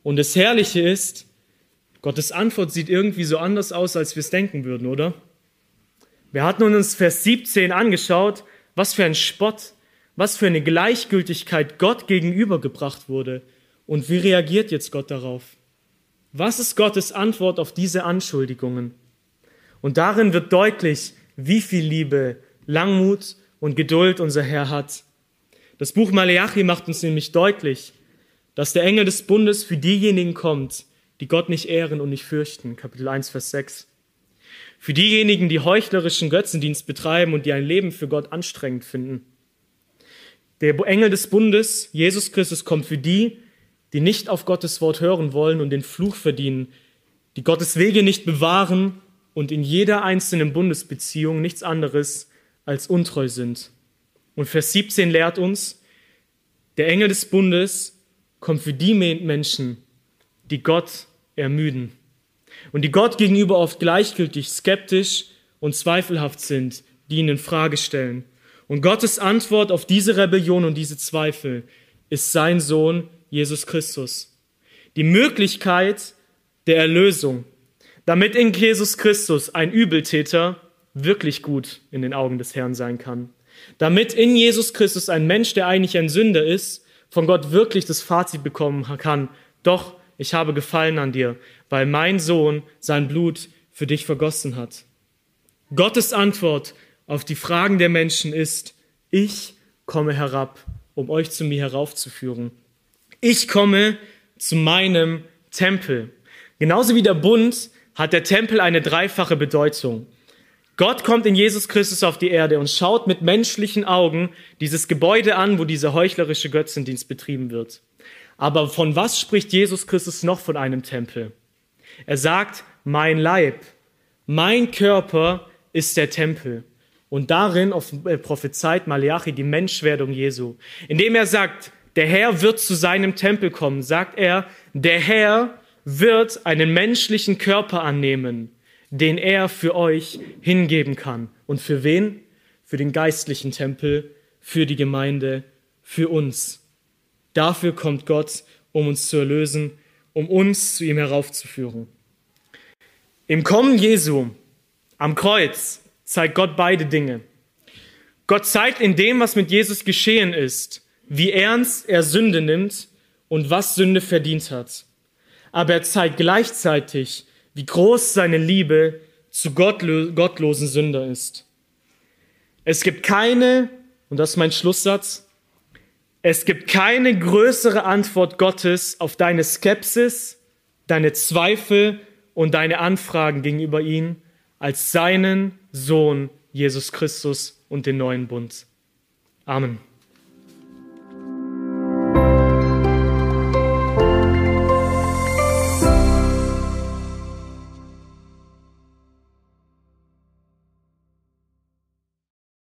Und das Herrliche ist, Gottes Antwort sieht irgendwie so anders aus, als wir es denken würden, oder? Wir hatten uns Vers 17 angeschaut, was für ein Spott, was für eine Gleichgültigkeit Gott gegenübergebracht wurde. Und wie reagiert jetzt Gott darauf? Was ist Gottes Antwort auf diese Anschuldigungen? Und darin wird deutlich, wie viel Liebe, Langmut und Geduld unser Herr hat. Das Buch Maleachi macht uns nämlich deutlich, dass der Engel des Bundes für diejenigen kommt, die Gott nicht ehren und nicht fürchten. Kapitel 1, Vers 6. Für diejenigen, die heuchlerischen Götzendienst betreiben und die ein Leben für Gott anstrengend finden. Der Engel des Bundes, Jesus Christus, kommt für die, die nicht auf Gottes Wort hören wollen und den Fluch verdienen, die Gottes Wege nicht bewahren und in jeder einzelnen Bundesbeziehung nichts anderes als untreu sind. Und Vers 17 lehrt uns, der Engel des Bundes kommt für die Menschen, die Gott ermüden und die Gott gegenüber oft gleichgültig, skeptisch und zweifelhaft sind, die ihn in Frage stellen. Und Gottes Antwort auf diese Rebellion und diese Zweifel ist sein Sohn Jesus Christus. Die Möglichkeit der Erlösung, damit in Jesus Christus ein Übeltäter wirklich gut in den Augen des Herrn sein kann. Damit in Jesus Christus ein Mensch, der eigentlich ein Sünder ist, von Gott wirklich das Fazit bekommen kann, doch, ich habe Gefallen an dir, weil mein Sohn sein Blut für dich vergossen hat. Gottes Antwort auf die Fragen der Menschen ist, ich komme herab, um euch zu mir heraufzuführen. Ich komme zu meinem Tempel. Genauso wie der Bund hat der Tempel eine dreifache Bedeutung. Gott kommt in Jesus Christus auf die Erde und schaut mit menschlichen Augen dieses Gebäude an, wo dieser heuchlerische Götzendienst betrieben wird. Aber von was spricht Jesus Christus noch von einem Tempel? Er sagt, mein Leib, mein Körper ist der Tempel. Und darin äh, prophezeit Malachi die Menschwerdung Jesu. Indem er sagt, der Herr wird zu seinem Tempel kommen, sagt er, der Herr wird einen menschlichen Körper annehmen den er für euch hingeben kann. Und für wen? Für den geistlichen Tempel, für die Gemeinde, für uns. Dafür kommt Gott, um uns zu erlösen, um uns zu ihm heraufzuführen. Im Kommen Jesu am Kreuz zeigt Gott beide Dinge. Gott zeigt in dem, was mit Jesus geschehen ist, wie ernst er Sünde nimmt und was Sünde verdient hat. Aber er zeigt gleichzeitig, wie groß seine Liebe zu gottlo gottlosen Sünder ist. Es gibt keine, und das ist mein Schlusssatz, es gibt keine größere Antwort Gottes auf deine Skepsis, deine Zweifel und deine Anfragen gegenüber ihm als seinen Sohn Jesus Christus und den neuen Bund. Amen.